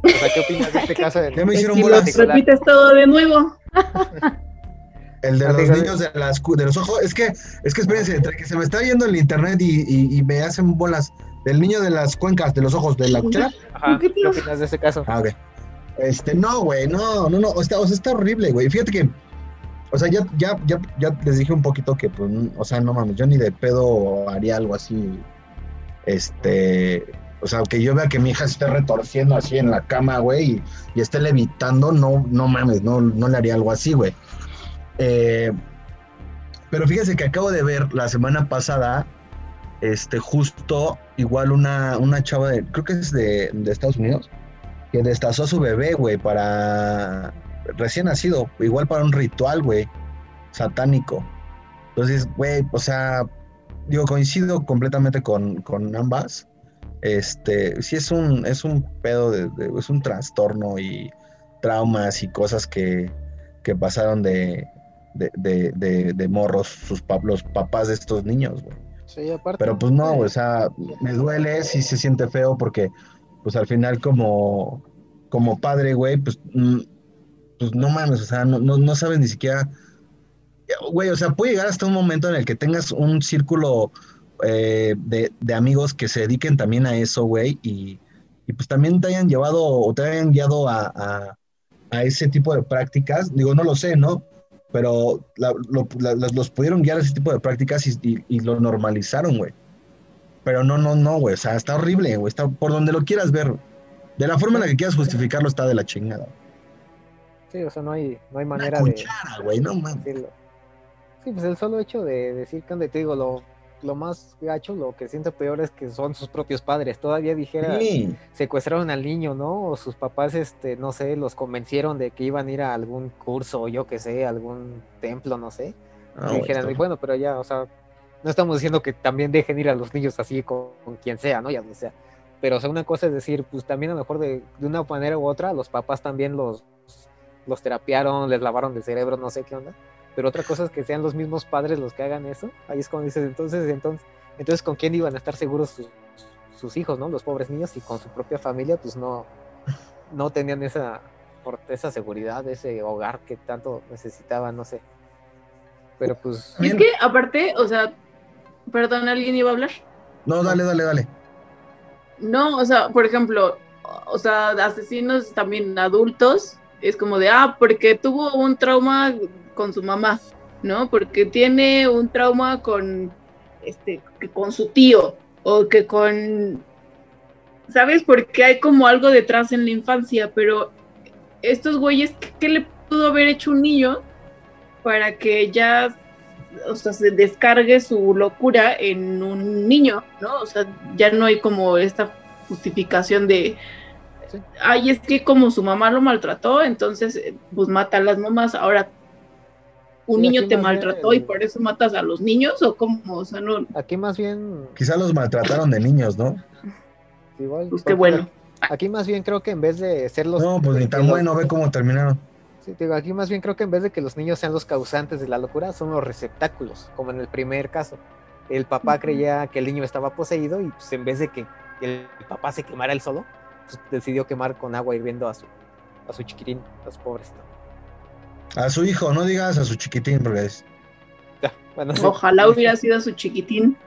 O sea, ¿qué opinas de este caso de <laughs> Ya me hicieron Si bolas. repites todo de nuevo. <laughs> El de los niños de, las, de los ojos. Es que, es que espérense, entre que se me está yendo el internet y, y- y me hacen bolas. Del niño de las cuencas, de los ojos, de la cuchara. Ajá, ¿Qué ¿Qué opinas de ese caso? Ah, ok. Este, no, güey, no, no, no. Está, o sea, está horrible, güey. Fíjate que. O sea, ya, ya, ya, ya les dije un poquito que, pues, o sea, no mames, yo ni de pedo haría algo así. Este. O sea, que yo vea que mi hija esté retorciendo así en la cama, güey, y, esté levitando, no, no mames, no, no le haría algo así, güey. Eh, pero fíjense que acabo de ver la semana pasada, este, justo igual una, una chava de, creo que es de, de Estados Unidos, que destazó a su bebé, güey, para recién nacido, igual para un ritual, güey, satánico. Entonces, güey, o sea, digo, coincido completamente con, con ambas. Este, sí es un, es un pedo, de, de- es un trastorno y traumas y cosas que, que pasaron de, de, morros sus los papás de estos niños, güey. Sí, aparte. Pero pues no, o sea, me duele, sí se siente feo porque, pues al final como, como padre, güey, pues, mm, pues no mames, o sea, no, no, no sabes ni siquiera, güey, o sea, puede llegar hasta un momento en el que tengas un círculo eh, de, de amigos que se dediquen también a eso, güey, y, y pues también te hayan llevado o te hayan guiado a, a, a ese tipo de prácticas, digo, no lo sé, ¿no? pero la- lo- los pudieron guiar a ese tipo de prácticas y, y- y lo normalizaron, güey. Pero no, no, no, güey. O sea, está horrible, güey. Está por donde lo quieras ver. De la forma en la que quieras justificarlo está de la chingada. Sí, o sea, no hay, no hay Una manera de güey, no mames. decirlo. Sí, pues el solo hecho de decir que, te digo, lo, lo más gacho, lo que siento peor es que son sus propios padres. Todavía dijera, Sí, secuestraron al niño, ¿no? O sus papás, este, no sé, los convencieron de que iban a ir a algún curso, o yo qué sé, algún templo, no sé. no, y dijeran, está- "Y bueno, pero ya, o sea, no estamos diciendo que también dejen ir a los niños así con, con quien sea, ¿no? Ya o sea. Pero, o sea, una cosa es decir, pues también a lo mejor de, de una manera u otra, los papás también los, los terapiaron, les lavaron de cerebro, no sé qué onda. Pero otra cosa es que sean los mismos padres los que hagan eso. Ahí es cuando dices, entonces, entonces, entonces, ¿con quién iban a estar seguros sus, sus hijos, ¿no? Los pobres niños y con su propia familia, pues no, no tenían esa, esa seguridad, ese hogar que tanto necesitaban, no sé. Pero pues, es que aparte, o sea, perdón, ¿alguien iba a hablar? No, dale, dale, dale. No, o sea, por ejemplo, o sea, asesinos también adultos, es como de, ah, porque tuvo un trauma con su mamá, ¿no? Porque tiene un trauma con, este, que con su tío, o que con, ¿sabes? Porque hay como algo detrás en la infancia, pero estos güeyes, ¿qué, qué le pudo haber hecho un niño para que ya, o sea, se descargue su locura en un niño, ¿no? O sea, ya no hay como esta justificación de, Sí. ay, es que como su mamá lo maltrató, entonces, eh, pues mata a las mamás. Ahora, un Sí, niño te bien maltrató y por eso matas a los niños, o cómo, o sea, no, aquí más bien, Quizá los maltrataron de niños, ¿no? igual. pues qué bueno. Aquí más bien creo que en vez de ser los. No, pues ni tan los- bueno, ve cómo terminaron. Sí, te digo, aquí más bien creo que en vez de que los niños sean los causantes de la locura, son los receptáculos, como en el primer caso. El papá creía que el niño estaba poseído y pues en vez de que el papá se quemara él solo, pues decidió quemar con agua hirviendo a su, a su chiquitín, a su pobrecito. A su hijo, no digas a su chiquitín, porque es. Ya, bueno, sí. Ojalá hubiera sido a su chiquitín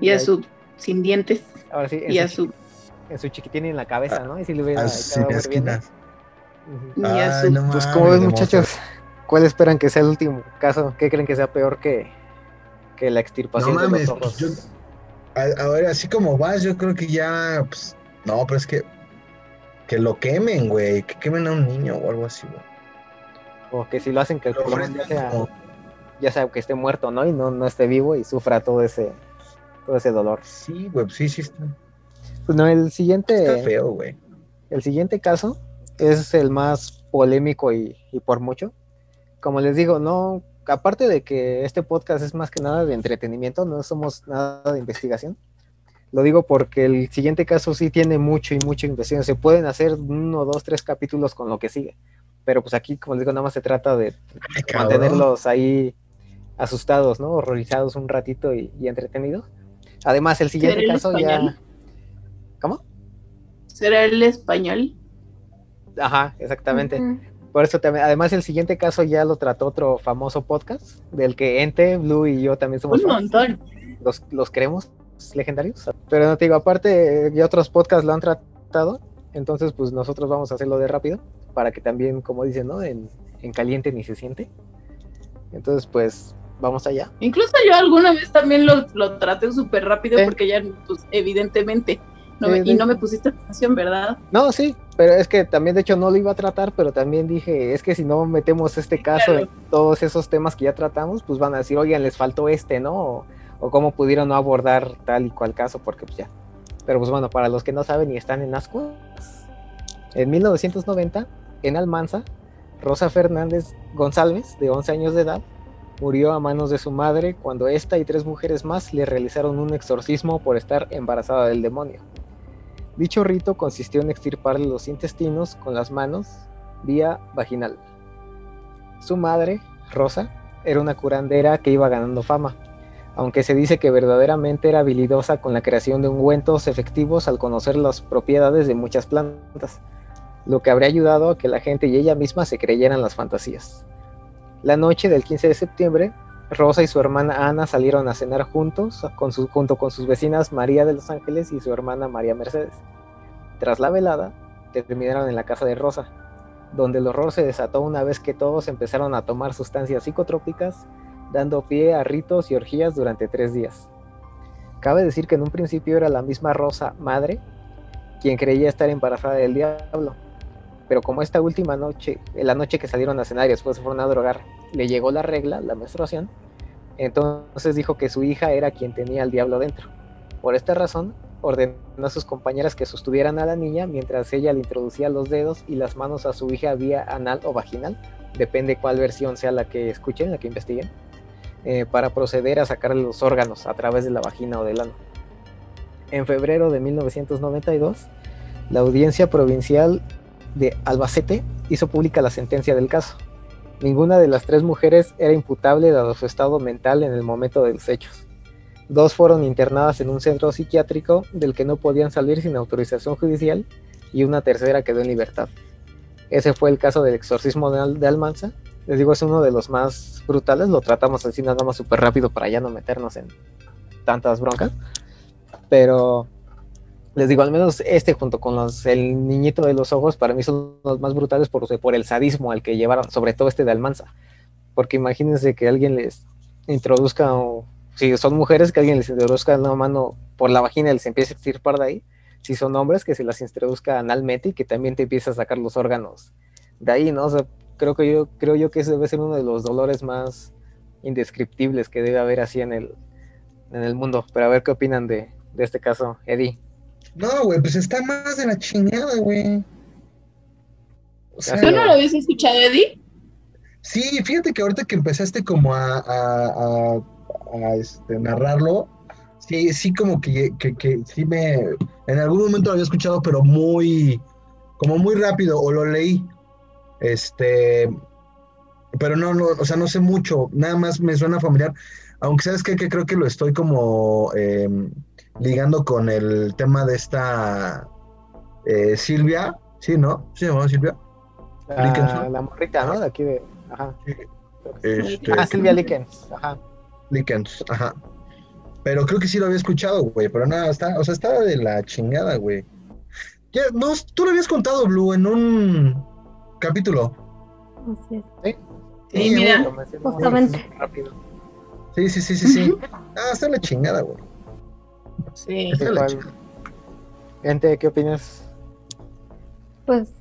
y a Ahí- su sin dientes Ahora sí, en y a su, en su chiquitín y en la cabeza, ¿no? Y si le hubiera A sin esquinas. Y Ay, no Pues mames, como ven muchachos, ¿cuál esperan que sea el último caso? ¿Qué creen que sea peor que, que la extirpación No de mames, los ojos? yo- A, a ver, así como vas, yo creo que ya. Pues, no, pero es que. Que lo quemen, güey. Que quemen a un niño o algo así, güey. O que si lo hacen que el Lo ya sea, como- ya sea que esté muerto, ¿no? Y no, no esté vivo y sufra todo ese, todo ese dolor. Sí, güey, sí, sí está, Pues no, el siguiente, está feo, güey. el siguiente caso es el más polémico y, y por mucho. Como les digo, no, aparte de que este podcast es más que nada de entretenimiento, no somos nada de investigación. Lo digo porque el siguiente caso sí tiene mucho y mucha investigación. Se pueden hacer uno, dos, tres capítulos con lo que sigue. Pero pues aquí, como les digo, nada más se trata de Ay, mantenerlos ahí asustados, ¿no? Horrorizados un ratito y, y entretenidos. Además, el siguiente ¿Será el caso español? ya... ¿Cómo? será el español. Ajá, exactamente. Por eso también, además el siguiente caso ya lo trató otro famoso podcast, del que Ente, Blue y yo también somos Un fans. montón. los, los creemos legendarios. Pero no te digo, aparte, ya otros podcasts lo han tratado. Entonces, pues nosotros vamos a hacerlo de rápido. Para que también, como dicen, ¿no? En, en caliente ni se siente. Entonces, pues, vamos allá. Incluso yo alguna vez también lo, lo traté súper rápido porque ya, pues, evidentemente, no me- de- y no me pusiste atención, ¿verdad? No, sí, pero es que también, de hecho, no lo iba a tratar, pero también dije, es que si no metemos este caso Claro. en todos esos temas que ya tratamos, pues van a decir, oigan, les faltó este, ¿no? O, o cómo pudieron no abordar tal y cual caso, porque pues ya. Pero pues bueno, para los que no saben y están en ascuas, en 1990, en Almanza, Rosa Fernández González, de 11 años de edad, murió a manos de su madre cuando esta y tres mujeres más le realizaron un exorcismo por estar embarazada del demonio. Dicho rito consistió en extirparle los intestinos con las manos vía vaginal. Su madre, Rosa, era una curandera que iba ganando fama, aunque se dice que verdaderamente era habilidosa con la creación de ungüentos efectivos al conocer las propiedades de muchas plantas, lo que habría ayudado a que la gente y ella misma se creyeran las fantasías. La noche del 15 de septiembre, Rosa y su hermana Ana salieron a cenar juntos con su- junto con sus vecinas María de los Ángeles y su hermana María Mercedes. Tras la velada, terminaron en la casa de Rosa, donde el horror se desató una vez que todos empezaron a tomar sustancias psicotrópicas, dando pie a ritos y orgías durante tres días. Cabe decir que en un principio era la misma Rosa, madre, quien creía estar embarazada del diablo, pero como esta última noche, la noche que salieron a cenar y después se fueron a drogar, le llegó la regla, la menstruación, entonces dijo que su hija era quien tenía al diablo dentro. Por esta razón, ordenó a sus compañeras que sostuvieran a la niña mientras ella le introducía los dedos y las manos a su hija vía anal o vaginal, depende cuál versión sea la que escuchen, la que investiguen, eh, para proceder a sacarle los órganos a través de la vagina o del ano. En febrero de 1992, la audiencia provincial de Albacete hizo pública la sentencia del caso. Ninguna de las tres mujeres era imputable dado su estado mental en el momento de los hechos. Dos fueron internadas en un centro psiquiátrico del que no podían salir sin autorización judicial y una tercera quedó en libertad. Ese fue el caso del exorcismo de, Al- de Almanza. Les digo, es uno de los más brutales. Lo tratamos así nada más súper rápido para ya no meternos en tantas broncas. Pero les digo, al menos este junto con los, el niñito de los ojos, para mí son los más brutales por, por el sadismo al que llevaron, sobre todo este de Almanza. Porque imagínense que alguien les introduzca, o si son mujeres, que alguien les introduzca una mano por la vagina y les empiece a extirpar de ahí. Si son hombres, que se las introduzca analmente y que también te empiece a sacar los órganos de ahí, ¿no? O sea, creo que yo, creo yo que ese debe ser uno de los dolores más indescriptibles que debe haber así en el, en el mundo. Pero a ver qué opinan de, de este caso, Eddie. No, güey, pues está más de la chingada, güey. O sea, ¿Tú no lo habías escuchado, Eddie? sí, fíjate que ahorita que empezaste como a, a, a- a, este, narrarlo, sí, sí como que, que, que sí me, en algún momento lo había escuchado, pero muy, como muy rápido, o lo leí, este, pero no, no, o sea, no sé mucho, nada más me suena familiar, aunque sabes qué? que creo que lo estoy como eh, ligando con el tema de esta eh, Silvia, sí, ¿no? ¿Sí se llamaba Silvia? La, la morrita, ¿no? De aquí de. Ajá. Este, Ah, Silvia Likens. Ajá. Lickens, ajá. Pero creo que sí lo había escuchado, güey, pero nada, está, o sea, estaba de la chingada, güey. Ya, no, tú lo habías contado, Blue, en un capítulo. Así es. Sí, mira. lo mencionamos Justamente. Rápido. Sí, sí, sí, sí, sí. Ah, está de la chingada, güey. Sí. Gente, ¿qué opinas? Pues,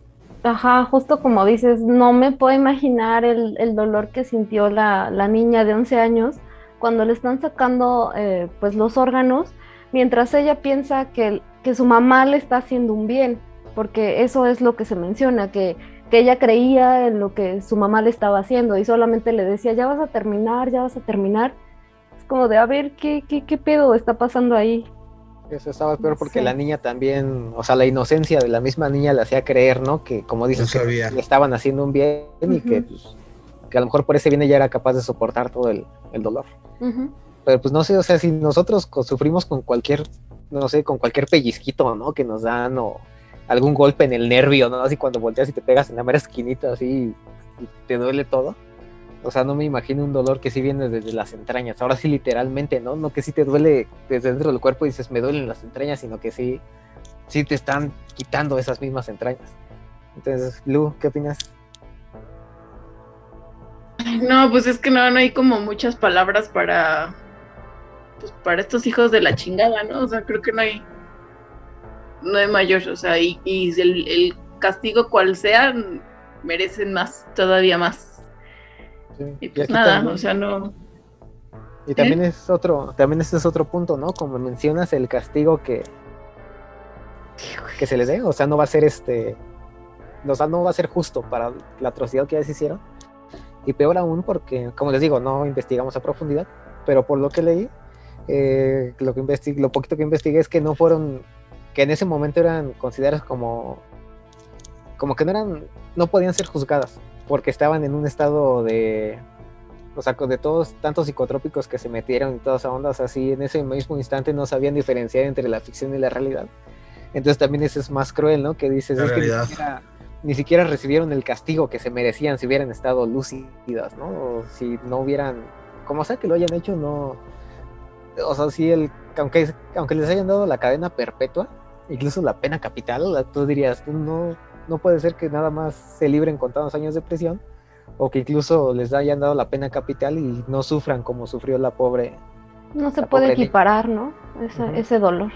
ajá, justo como dices, no me puedo imaginar el, el dolor que sintió la, la niña de 11 años cuando le están sacando eh, pues los órganos, mientras ella piensa que, que su mamá le está haciendo un bien, porque eso es lo que se menciona, que, que ella creía en lo que su mamá le estaba haciendo y solamente le decía, ya vas a terminar, ya vas a terminar. Como de, a ver, ¿qué, qué, qué pedo está pasando ahí? Eso estaba peor porque Sí. la niña también, o sea, la inocencia de la misma niña le hacía creer, ¿no? Que, como dices, No que le estaban haciendo un bien y que, pues, que a lo mejor por ese bien ella era capaz de soportar todo el, el dolor. Pero pues no sé, o sea, si nosotros sufrimos con cualquier, no sé, con cualquier pellizquito, ¿no? Que nos dan o algún golpe en el nervio, ¿no? Así cuando volteas y te pegas en la mera esquinita, así, y te duele todo. O sea, no me imagino un dolor que sí viene desde las entrañas. Ahora sí, literalmente, ¿no? No que sí te duele desde dentro del cuerpo y dices, me duelen las entrañas, sino que sí, sí te están quitando esas mismas entrañas. Entonces, Lu, ¿qué opinas? No, pues es que no, no hay como muchas palabras para, pues para estos hijos de la chingada, ¿no? O sea, creo que no hay, no hay mayor, o sea, y, el castigo cual sea, merecen más, todavía más. Sí, Y pues nada, también- o sea, no. Y también es otro, también este es otro punto, ¿no? Como mencionas el castigo que, que se les dé, o sea, no va a ser este, o sea, no va a ser justo para la atrocidad que ya se hicieron. Y peor aún porque, como les digo, no investigamos a profundidad, pero por lo que leí, eh, lo que investi- lo poquito que investigué es que no fueron, que en ese momento eran consideradas como, como que no eran, no podían ser juzgadas, porque estaban en un estado de, o sea, de todos tantos psicotrópicos que se metieron y todas esas ondas así, en ese mismo instante no sabían diferenciar entre la ficción y la realidad. Entonces también eso es más cruel, ¿no? Que dices, La es que ni siquiera, ni siquiera recibieron el castigo que se merecían si hubieran estado lúcidas, ¿no? O si no hubieran, como sea que lo hayan hecho, no... O sea, si el, aunque, aunque les hayan dado la cadena perpetua, incluso la pena capital, tú dirías, tú no, no puede ser que nada más se libren con tantos años de prisión, o que incluso les hayan dado la pena capital y no sufran como sufrió la pobre. No se puede equiparar, ¿no? Ese, Ujú. ese dolor.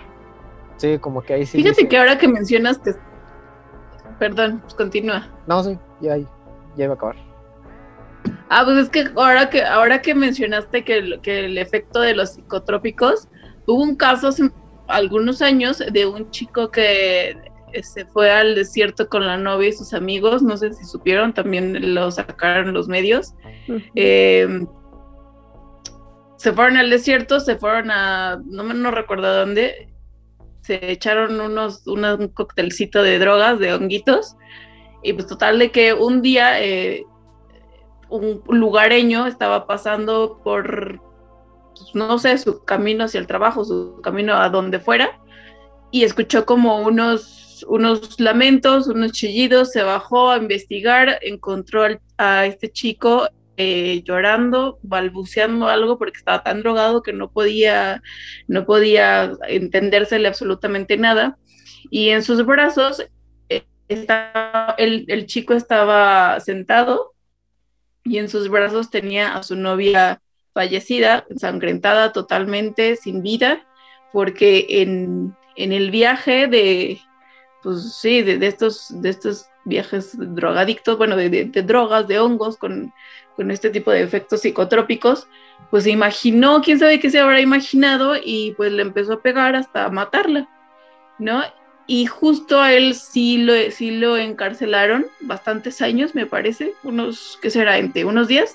Sí, como que ahí sí. Fíjate dice- que ahora que mencionas que. Perdón, pues continúa. No, sí, ya, ya iba a acabar. Ah, pues es que ahora que, ahora que mencionaste que, el- que el efecto de los psicotrópicos, hubo un caso hace algunos años de un chico que se fue al desierto con la novia y sus amigos, no sé si supieron, también lo sacaron los medios. Eh, se fueron al desierto, se fueron a, no me no recuerdo dónde, se echaron unos, una- un coctelcito de drogas, de honguitos, y pues total de que un día eh, un lugareño estaba pasando por, pues, no sé, su camino hacia el trabajo, su camino a donde fuera, y escuchó como unos, unos lamentos, unos chillidos, se bajó a investigar, encontró al- a este chico eh, llorando, balbuceando algo porque estaba tan drogado que no podía, no podía entendérsele absolutamente nada. Y en sus brazos, eh, estaba- el, el chico estaba sentado y en sus brazos tenía a su novia fallecida, ensangrentada totalmente, sin vida, porque en, en el viaje de, pues sí, de, de estos, de estos viajes drogadictos, bueno, de, de- de drogas, de hongos, con, con este tipo de efectos psicotrópicos, pues se imaginó, quién sabe qué se habrá imaginado, y pues le empezó a pegar hasta matarla, ¿no? Y justo a él sí lo, sí lo encarcelaron bastantes años, me parece, unos, ¿qué será? Entre unos 10,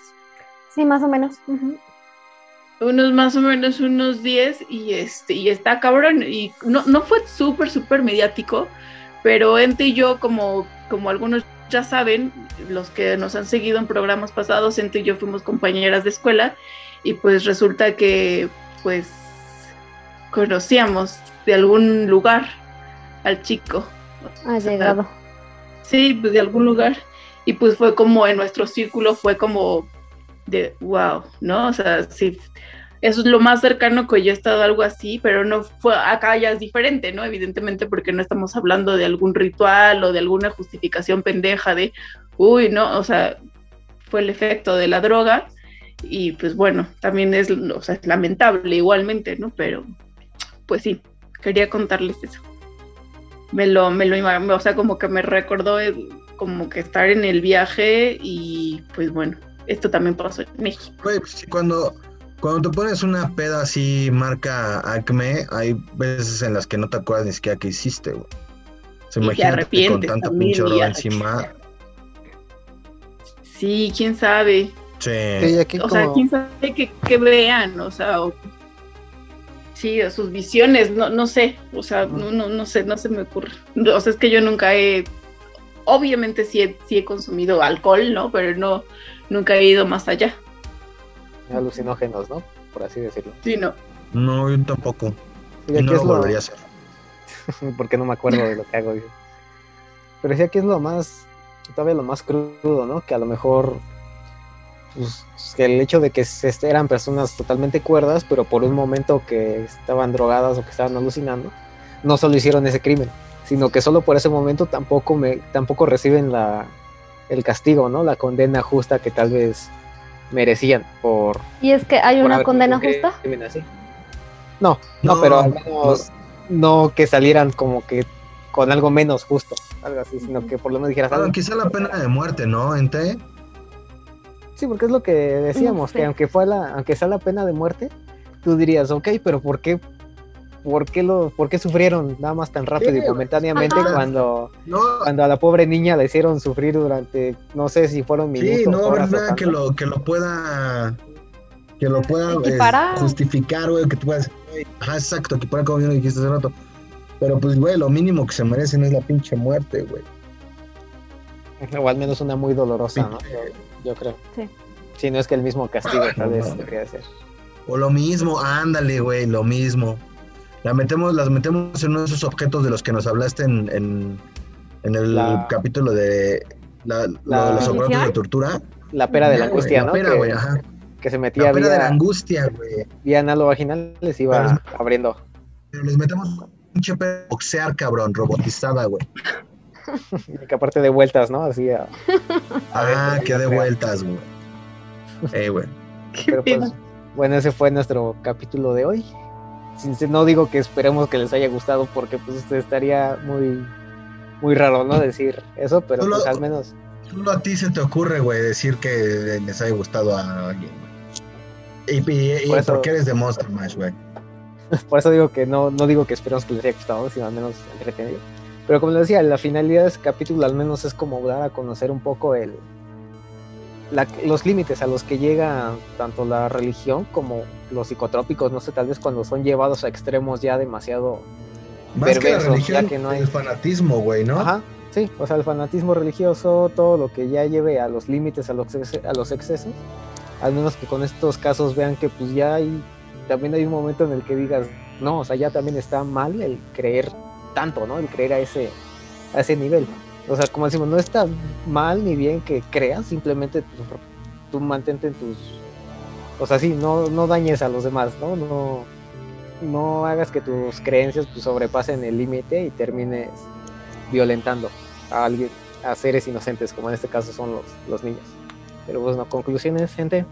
Sí, más o menos. ujú. unos más o menos unos 10 y este y está cabrón y no, no fue súper súper mediático pero Ente y yo como como algunos ya saben los que nos han seguido en programas pasados Ente y yo fuimos compañeras de escuela y pues resulta que pues conocíamos de algún lugar al chico Ha llegado. Sí, pues de algún lugar. Y pues fue como en nuestro círculo, fue como de wow, ¿no? O sea, sí, eso es lo más cercano que yo he estado a algo así, pero no fue, acá ya es diferente, ¿no? Evidentemente porque no estamos hablando de algún ritual o de alguna justificación pendeja de, uy, no, o sea, fue el efecto de la droga y pues bueno, también es, o sea, es lamentable igualmente, ¿no? Pero pues sí, quería contarles eso me lo, me lo, o sea, como que me recordó como que estar en el viaje y pues bueno, esto también pasó en México. Güey, pues cuando, cuando te pones una peda así marca Acme, hay veces en las que no te acuerdas ni siquiera que hiciste, güey. Te imagínate con también, pinche ya. encima. Sí, quién sabe. Sí. Sí, aquí O sea, quién sabe que, que vean, o sea, o- sí, o sus visiones, no, no sé, o sea, no, no, no sé, no se me ocurre. O sea, es que yo nunca he, obviamente sí he, sí he consumido alcohol, ¿no? Pero no, nunca he ido más allá. Alucinógenos, ¿no? Por así decirlo. Sí, no. No, yo tampoco. Y aquí no es lo lo- volvería a hacer. <laughs> porque no me acuerdo de lo que hago. dice. Pero decía que es lo más, todavía lo más crudo, ¿no? Que a lo mejor pues, que el hecho de que se- eran personas totalmente cuerdas, pero por un momento que estaban drogadas o que estaban alucinando, no solo hicieron ese crimen, sino que solo por ese momento tampoco me, tampoco reciben la, el castigo, ¿no? La condena justa que tal vez merecían por, Y es que hay una condena justa. No, no, No, pero al menos no que salieran como que con algo menos justo, algo así, sino que por lo menos dijeras Bueno, algo. quizá la pena de muerte, ¿no? Ente. Sí, porque es lo que decíamos, sé. que aunque fue la, aunque sea la pena de muerte, tú dirías, ok, pero ¿por qué, por qué lo, por qué sufrieron nada más tan rápido Sí, y momentáneamente Ajá. cuando, No, cuando a la pobre niña la hicieron sufrir durante, no sé si fueron minutos, sí, no o nada que lo, que lo pueda que lo pueda eh, Equiparar. justificar, güey, que tú puedas ajá, exacto, equiparar como bien lo dijiste hace rato. Pero pues, güey, lo mínimo que se merecen es la pinche muerte, güey. O al menos una muy dolorosa, ¿no? Yo, yo creo. Sí. Si no es que el mismo castigo tal no vez mames. debería de ser. O lo mismo, ándale, güey, lo mismo. La metemos, las metemos en uno de esos objetos de los que nos hablaste en, en, en el La- capítulo de la- lo La- de los aparatos de tortura. La pera de la angustia, la ¿no? pera, que, güey, ajá. que se La metía pera de la vía, angustia, güey. vía vaginal, les iba Pero abriendo. Pero les metemos pinche pera de boxear, cabrón, robotizada, güey. <laughs> Y que aparte de vueltas, ¿no? Así a- Ah, qué de la pera. vueltas, güey. Eh, güey. Pero pues, bueno, ese fue nuestro capítulo de hoy. No digo que esperemos que les haya gustado porque pues estaría muy muy raro, ¿no? Decir eso, pero Solo- pues al menos Solo a ti se te ocurre, güey, decir que les haya gustado a alguien. Y, y, y Por eso- porque eres de Monster Mash, güey. <laughs> por eso digo que no, no digo que esperemos que les haya gustado, sino al menos entretenido. Pero como les decía, la finalidad de ese capítulo al menos es como dar a conocer un poco el la- los límites a los que llega tanto la religión como los psicotrópicos, no sé, tal vez cuando son llevados a extremos ya demasiado Más que la religión, ya que no hay- el fanatismo, güey, ¿no? Ajá, sí, o sea, el fanatismo religioso, todo lo que ya lleve a los límites, a los, a los excesos, al menos que con estos casos vean que pues ya hay, también hay un momento en el que digas, no, o sea, ya también está mal el creer tanto, ¿no? El creer a ese, a ese nivel. O sea, como decimos, no está mal ni bien que creas, simplemente pues, tú mantente en tus... O sea, sí, no, no dañes a los demás, ¿no? No, no hagas que tus creencias pues, sobrepasen el límite y termines violentando a alguien, a seres inocentes, como en este caso son los, niños. Pero bueno, conclusiones, gente.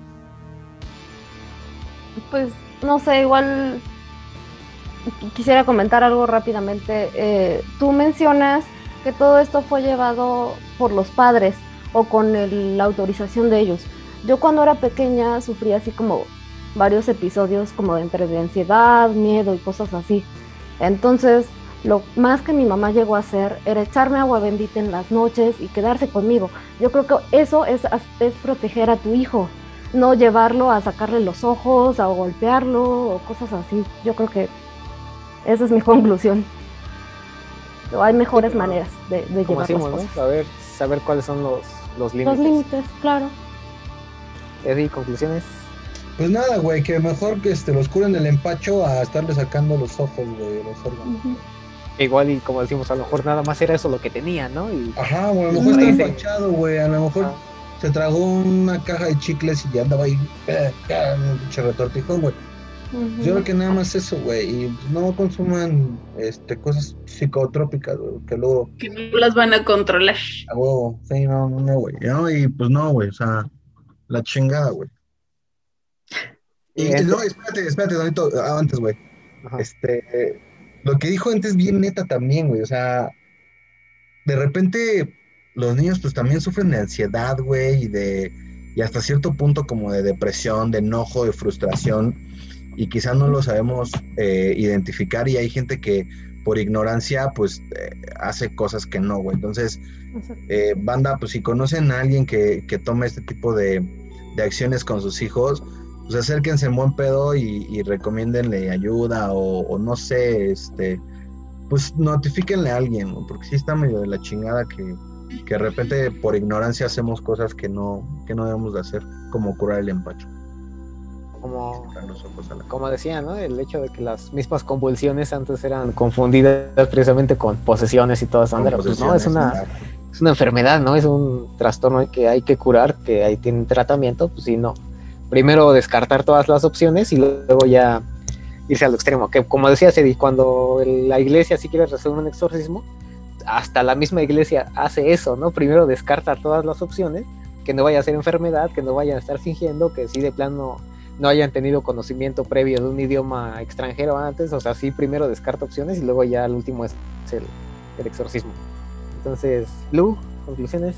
Pues no sé, igual qu- quisiera comentar algo rápidamente. Eh, tú mencionas que todo esto fue llevado por los padres o con la autorización de ellos. Yo cuando era pequeña sufrí así como varios episodios como de entre de ansiedad, miedo y cosas así. Entonces, lo más que mi mamá llegó a hacer era echarme agua bendita en las noches y quedarse conmigo. Yo creo que eso es, es proteger a tu hijo no llevarlo a sacarle los ojos, a golpearlo o cosas así. Yo creo que esa es mi <laughs> conclusión. Pero hay mejores Sí, maneras de, de llevar las decimos, ¿no? cosas. Saber, saber cuáles son los, los Los límites. límites, claro. Eddie, conclusiones. Pues nada, güey, que mejor que este, los curen el empacho a estarle sacando los ojos, güey, los órganos. Igual y como decimos, a lo mejor nada más era eso lo que tenía, ¿no? Y Ajá, güey, a lo Sí. mejor está empachado, güey, a lo mejor Ah, se tragó una caja de chicles y ya andaba ahí, <laughs> un pinche retortijón, güey. Yo creo que nada más eso, güey, y pues, no consuman este, cosas psicotrópicas, güey, que luego, Que no las van a controlar. a huevo, sí, no, no, no, güey, no, y pues no, güey, o sea, la chingada, güey. Y, y Bien. no, espérate, espérate, Donito, ah, antes, güey. Este, lo que dijo antes bien neta también, güey, o sea, de repente los niños pues también sufren de ansiedad, güey, y de, y hasta cierto punto como de depresión, de enojo, de frustración, y quizá no lo sabemos eh, identificar y hay gente que por ignorancia pues eh, hace cosas que no, güey, entonces eh, banda, pues si conocen a alguien que, que tome este tipo de, de acciones con sus hijos, pues acérquense en buen pedo y, y recomiéndenle ayuda o, o no sé, este, pues notifíquenle a alguien, ¿no? porque sí está medio de la chingada que, que de repente por ignorancia hacemos cosas que no, que no debemos de hacer, como curar el empacho. Como, Cerrar los ojos a la- como decía, ¿no? El hecho de que las mismas convulsiones antes eran confundidas precisamente con posesiones y todo eso. pues, no, es una, es una enfermedad, ¿no? Es un trastorno que hay que curar, que ahí tiene tratamiento, pues sí, no. Primero descartar todas las opciones y luego ya irse al extremo. Que como decía Cedi, cuando la iglesia sí quiere resolver un exorcismo, hasta la misma iglesia hace eso, ¿no? Primero descarta todas las opciones, que no vaya a ser enfermedad, que no vayan a estar fingiendo, que sí de plano no hayan tenido conocimiento previo de un idioma extranjero antes, o sea, sí primero descarta opciones y luego ya el último es el, exorcismo. Entonces, Lu, conclusiones.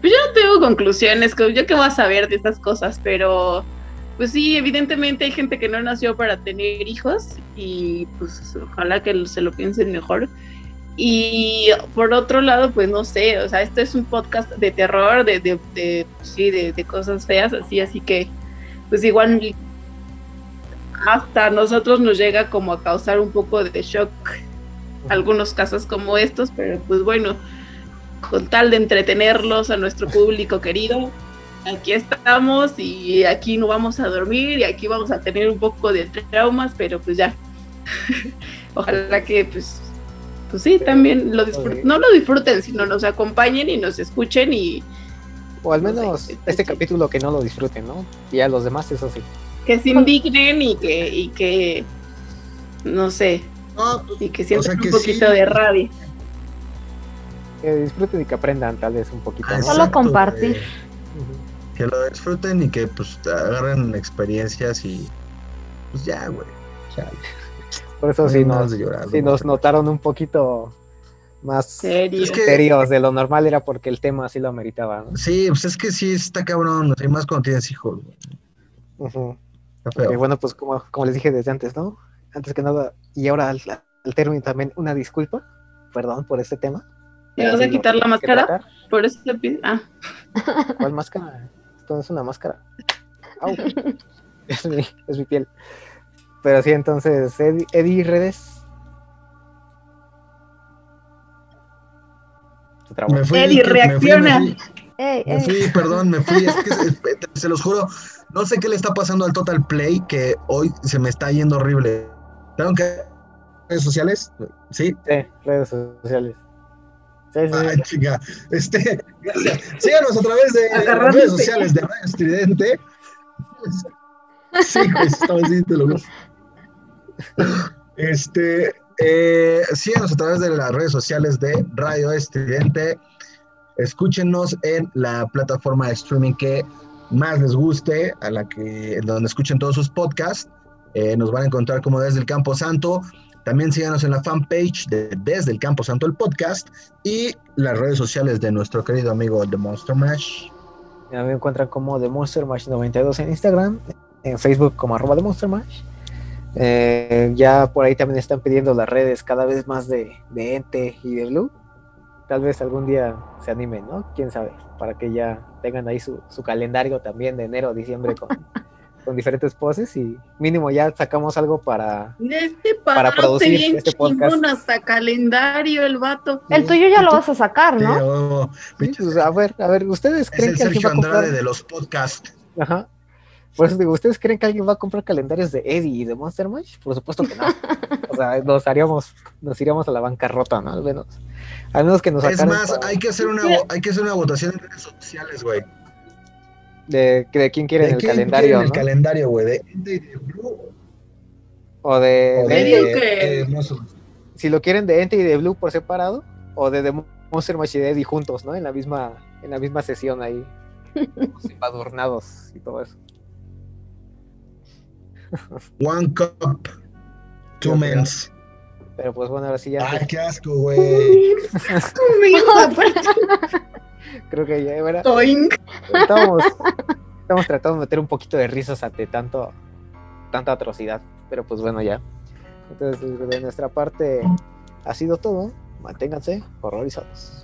Pues yo no tengo conclusiones, yo qué voy a saber de estas cosas, pero pues sí, evidentemente hay gente que no nació para tener hijos y pues ojalá que se lo piensen mejor. Y por otro lado, pues no sé, o sea, esto es un podcast de terror, de, de, de sí, de, de cosas feas, así, así que pues igual hasta nosotros nos llega como a causar un poco de shock algunos casos como estos, pero pues bueno, con tal de entretenerlos a nuestro público querido, aquí estamos y aquí no vamos a dormir y aquí vamos a tener un poco de traumas, pero pues ya. <laughs> Ojalá que pues pues sí, también lo disfruten, no lo disfruten, sino nos acompañen y nos escuchen y O al No sé, menos este este sí. capítulo que no lo disfruten, ¿no? Y a los demás, eso sí. que se indignen y que y que no sé, No, pues, y que sientan sea que un poquito sí. de rabia. Que disfruten y que aprendan tal vez un poquito. ¿no? Ah, Solo exacto, compartir. güey. Ujú. Que lo disfruten y que pues agarren experiencias y pues ya, güey. Ya, Por eso sí nos, llorar, sí ¿no? nos notaron un poquito más Serio. Es que- serios de lo normal, era porque el tema así lo ameritaba, ¿no? Sí, pues es que sí está cabrón, y más cuando tienes hijos, bueno, pues como, como les dije desde antes, ¿no? Antes que nada, y ahora al, al término también una disculpa, perdón por este tema. ¿Me vas a quitar la máscara? Por eso te pido. Ah, ¿Cuál máscara? Esto no es una máscara. Au. <laughs> Es mi, es mi piel. Pero sí, entonces, Eddie, Eddie Redes. Me fui, Eddie, que- me fui, reacciona. Me fui, Ey, me ey. fui, perdón, me fui. Es que <laughs> se, se los juro, no sé qué le está pasando al Total Play que hoy se me está yendo horrible. ¿Tengo que redes sociales? Sí. Sí, redes sociales. Sí, sí, sí. Ay, chica. Este, gracias. Síganos a través de las redes sociales de Radio Estridente. Sí, güey, estaba así, te lo. Este, eh, síganos a través de las redes sociales de Radio Estridente. Escúchenos en la plataforma de streaming que más les guste, a la que donde escuchen todos sus podcasts. Eh, nos van a encontrar como Desde el Campo Santo. También síganos en la fanpage de Desde el Campo Santo, el podcast, y las redes sociales de nuestro querido amigo The Monster Mash. Ya me encuentran como The Monster Mash 92 en Instagram, en Facebook como arroba The Monster Mash. Eh, ya por ahí también están pidiendo las redes cada vez más de, de Ente y de Blue. Tal vez algún día se animen, ¿no? Quién sabe, para que ya tengan ahí su, su calendario también de enero a diciembre con, <laughs> con diferentes poses y mínimo ya sacamos algo para... Este Para producir bien este podcast. chingón, hasta calendario el vato. El tuyo ya lo vas a sacar, ¿no? Pero, Sí, pues, a ver, a ver, ¿ustedes es creen el que va Sergio a comprar? Andrade de los podcasts. Ajá. Por eso digo, ¿ustedes creen que alguien va a comprar calendarios de Eddie y de Monster Mash? Por supuesto que no. <laughs> O sea, nos haríamos, nos iríamos a la bancarrota, ¿no? Al menos. Al menos que nos Es más, para- hay que hacer una hay que hacer una votación en redes sociales, güey. de, de quién quiere ¿De el quién calendario, quieren el ¿no? calendario, güey? ¿De Ente y de Blue? O de, ¿O de de, si lo quieren de Ente y de Blue por separado, o de, de Monster Mash y de Eddie juntos, ¿no? En la misma, en la misma sesión ahí. <laughs> adornados y todo eso. One cup, two Yo creo. men's. Pero pues bueno, ahora sí ya Ay, qué asco, güey. <laughs> creo que ya era. Toink. Estamos, estamos tratando de meter un poquito de risas ante tanto, tanta atrocidad. Pero pues bueno, ya. Entonces, de nuestra parte ha sido todo. Manténganse horrorizados.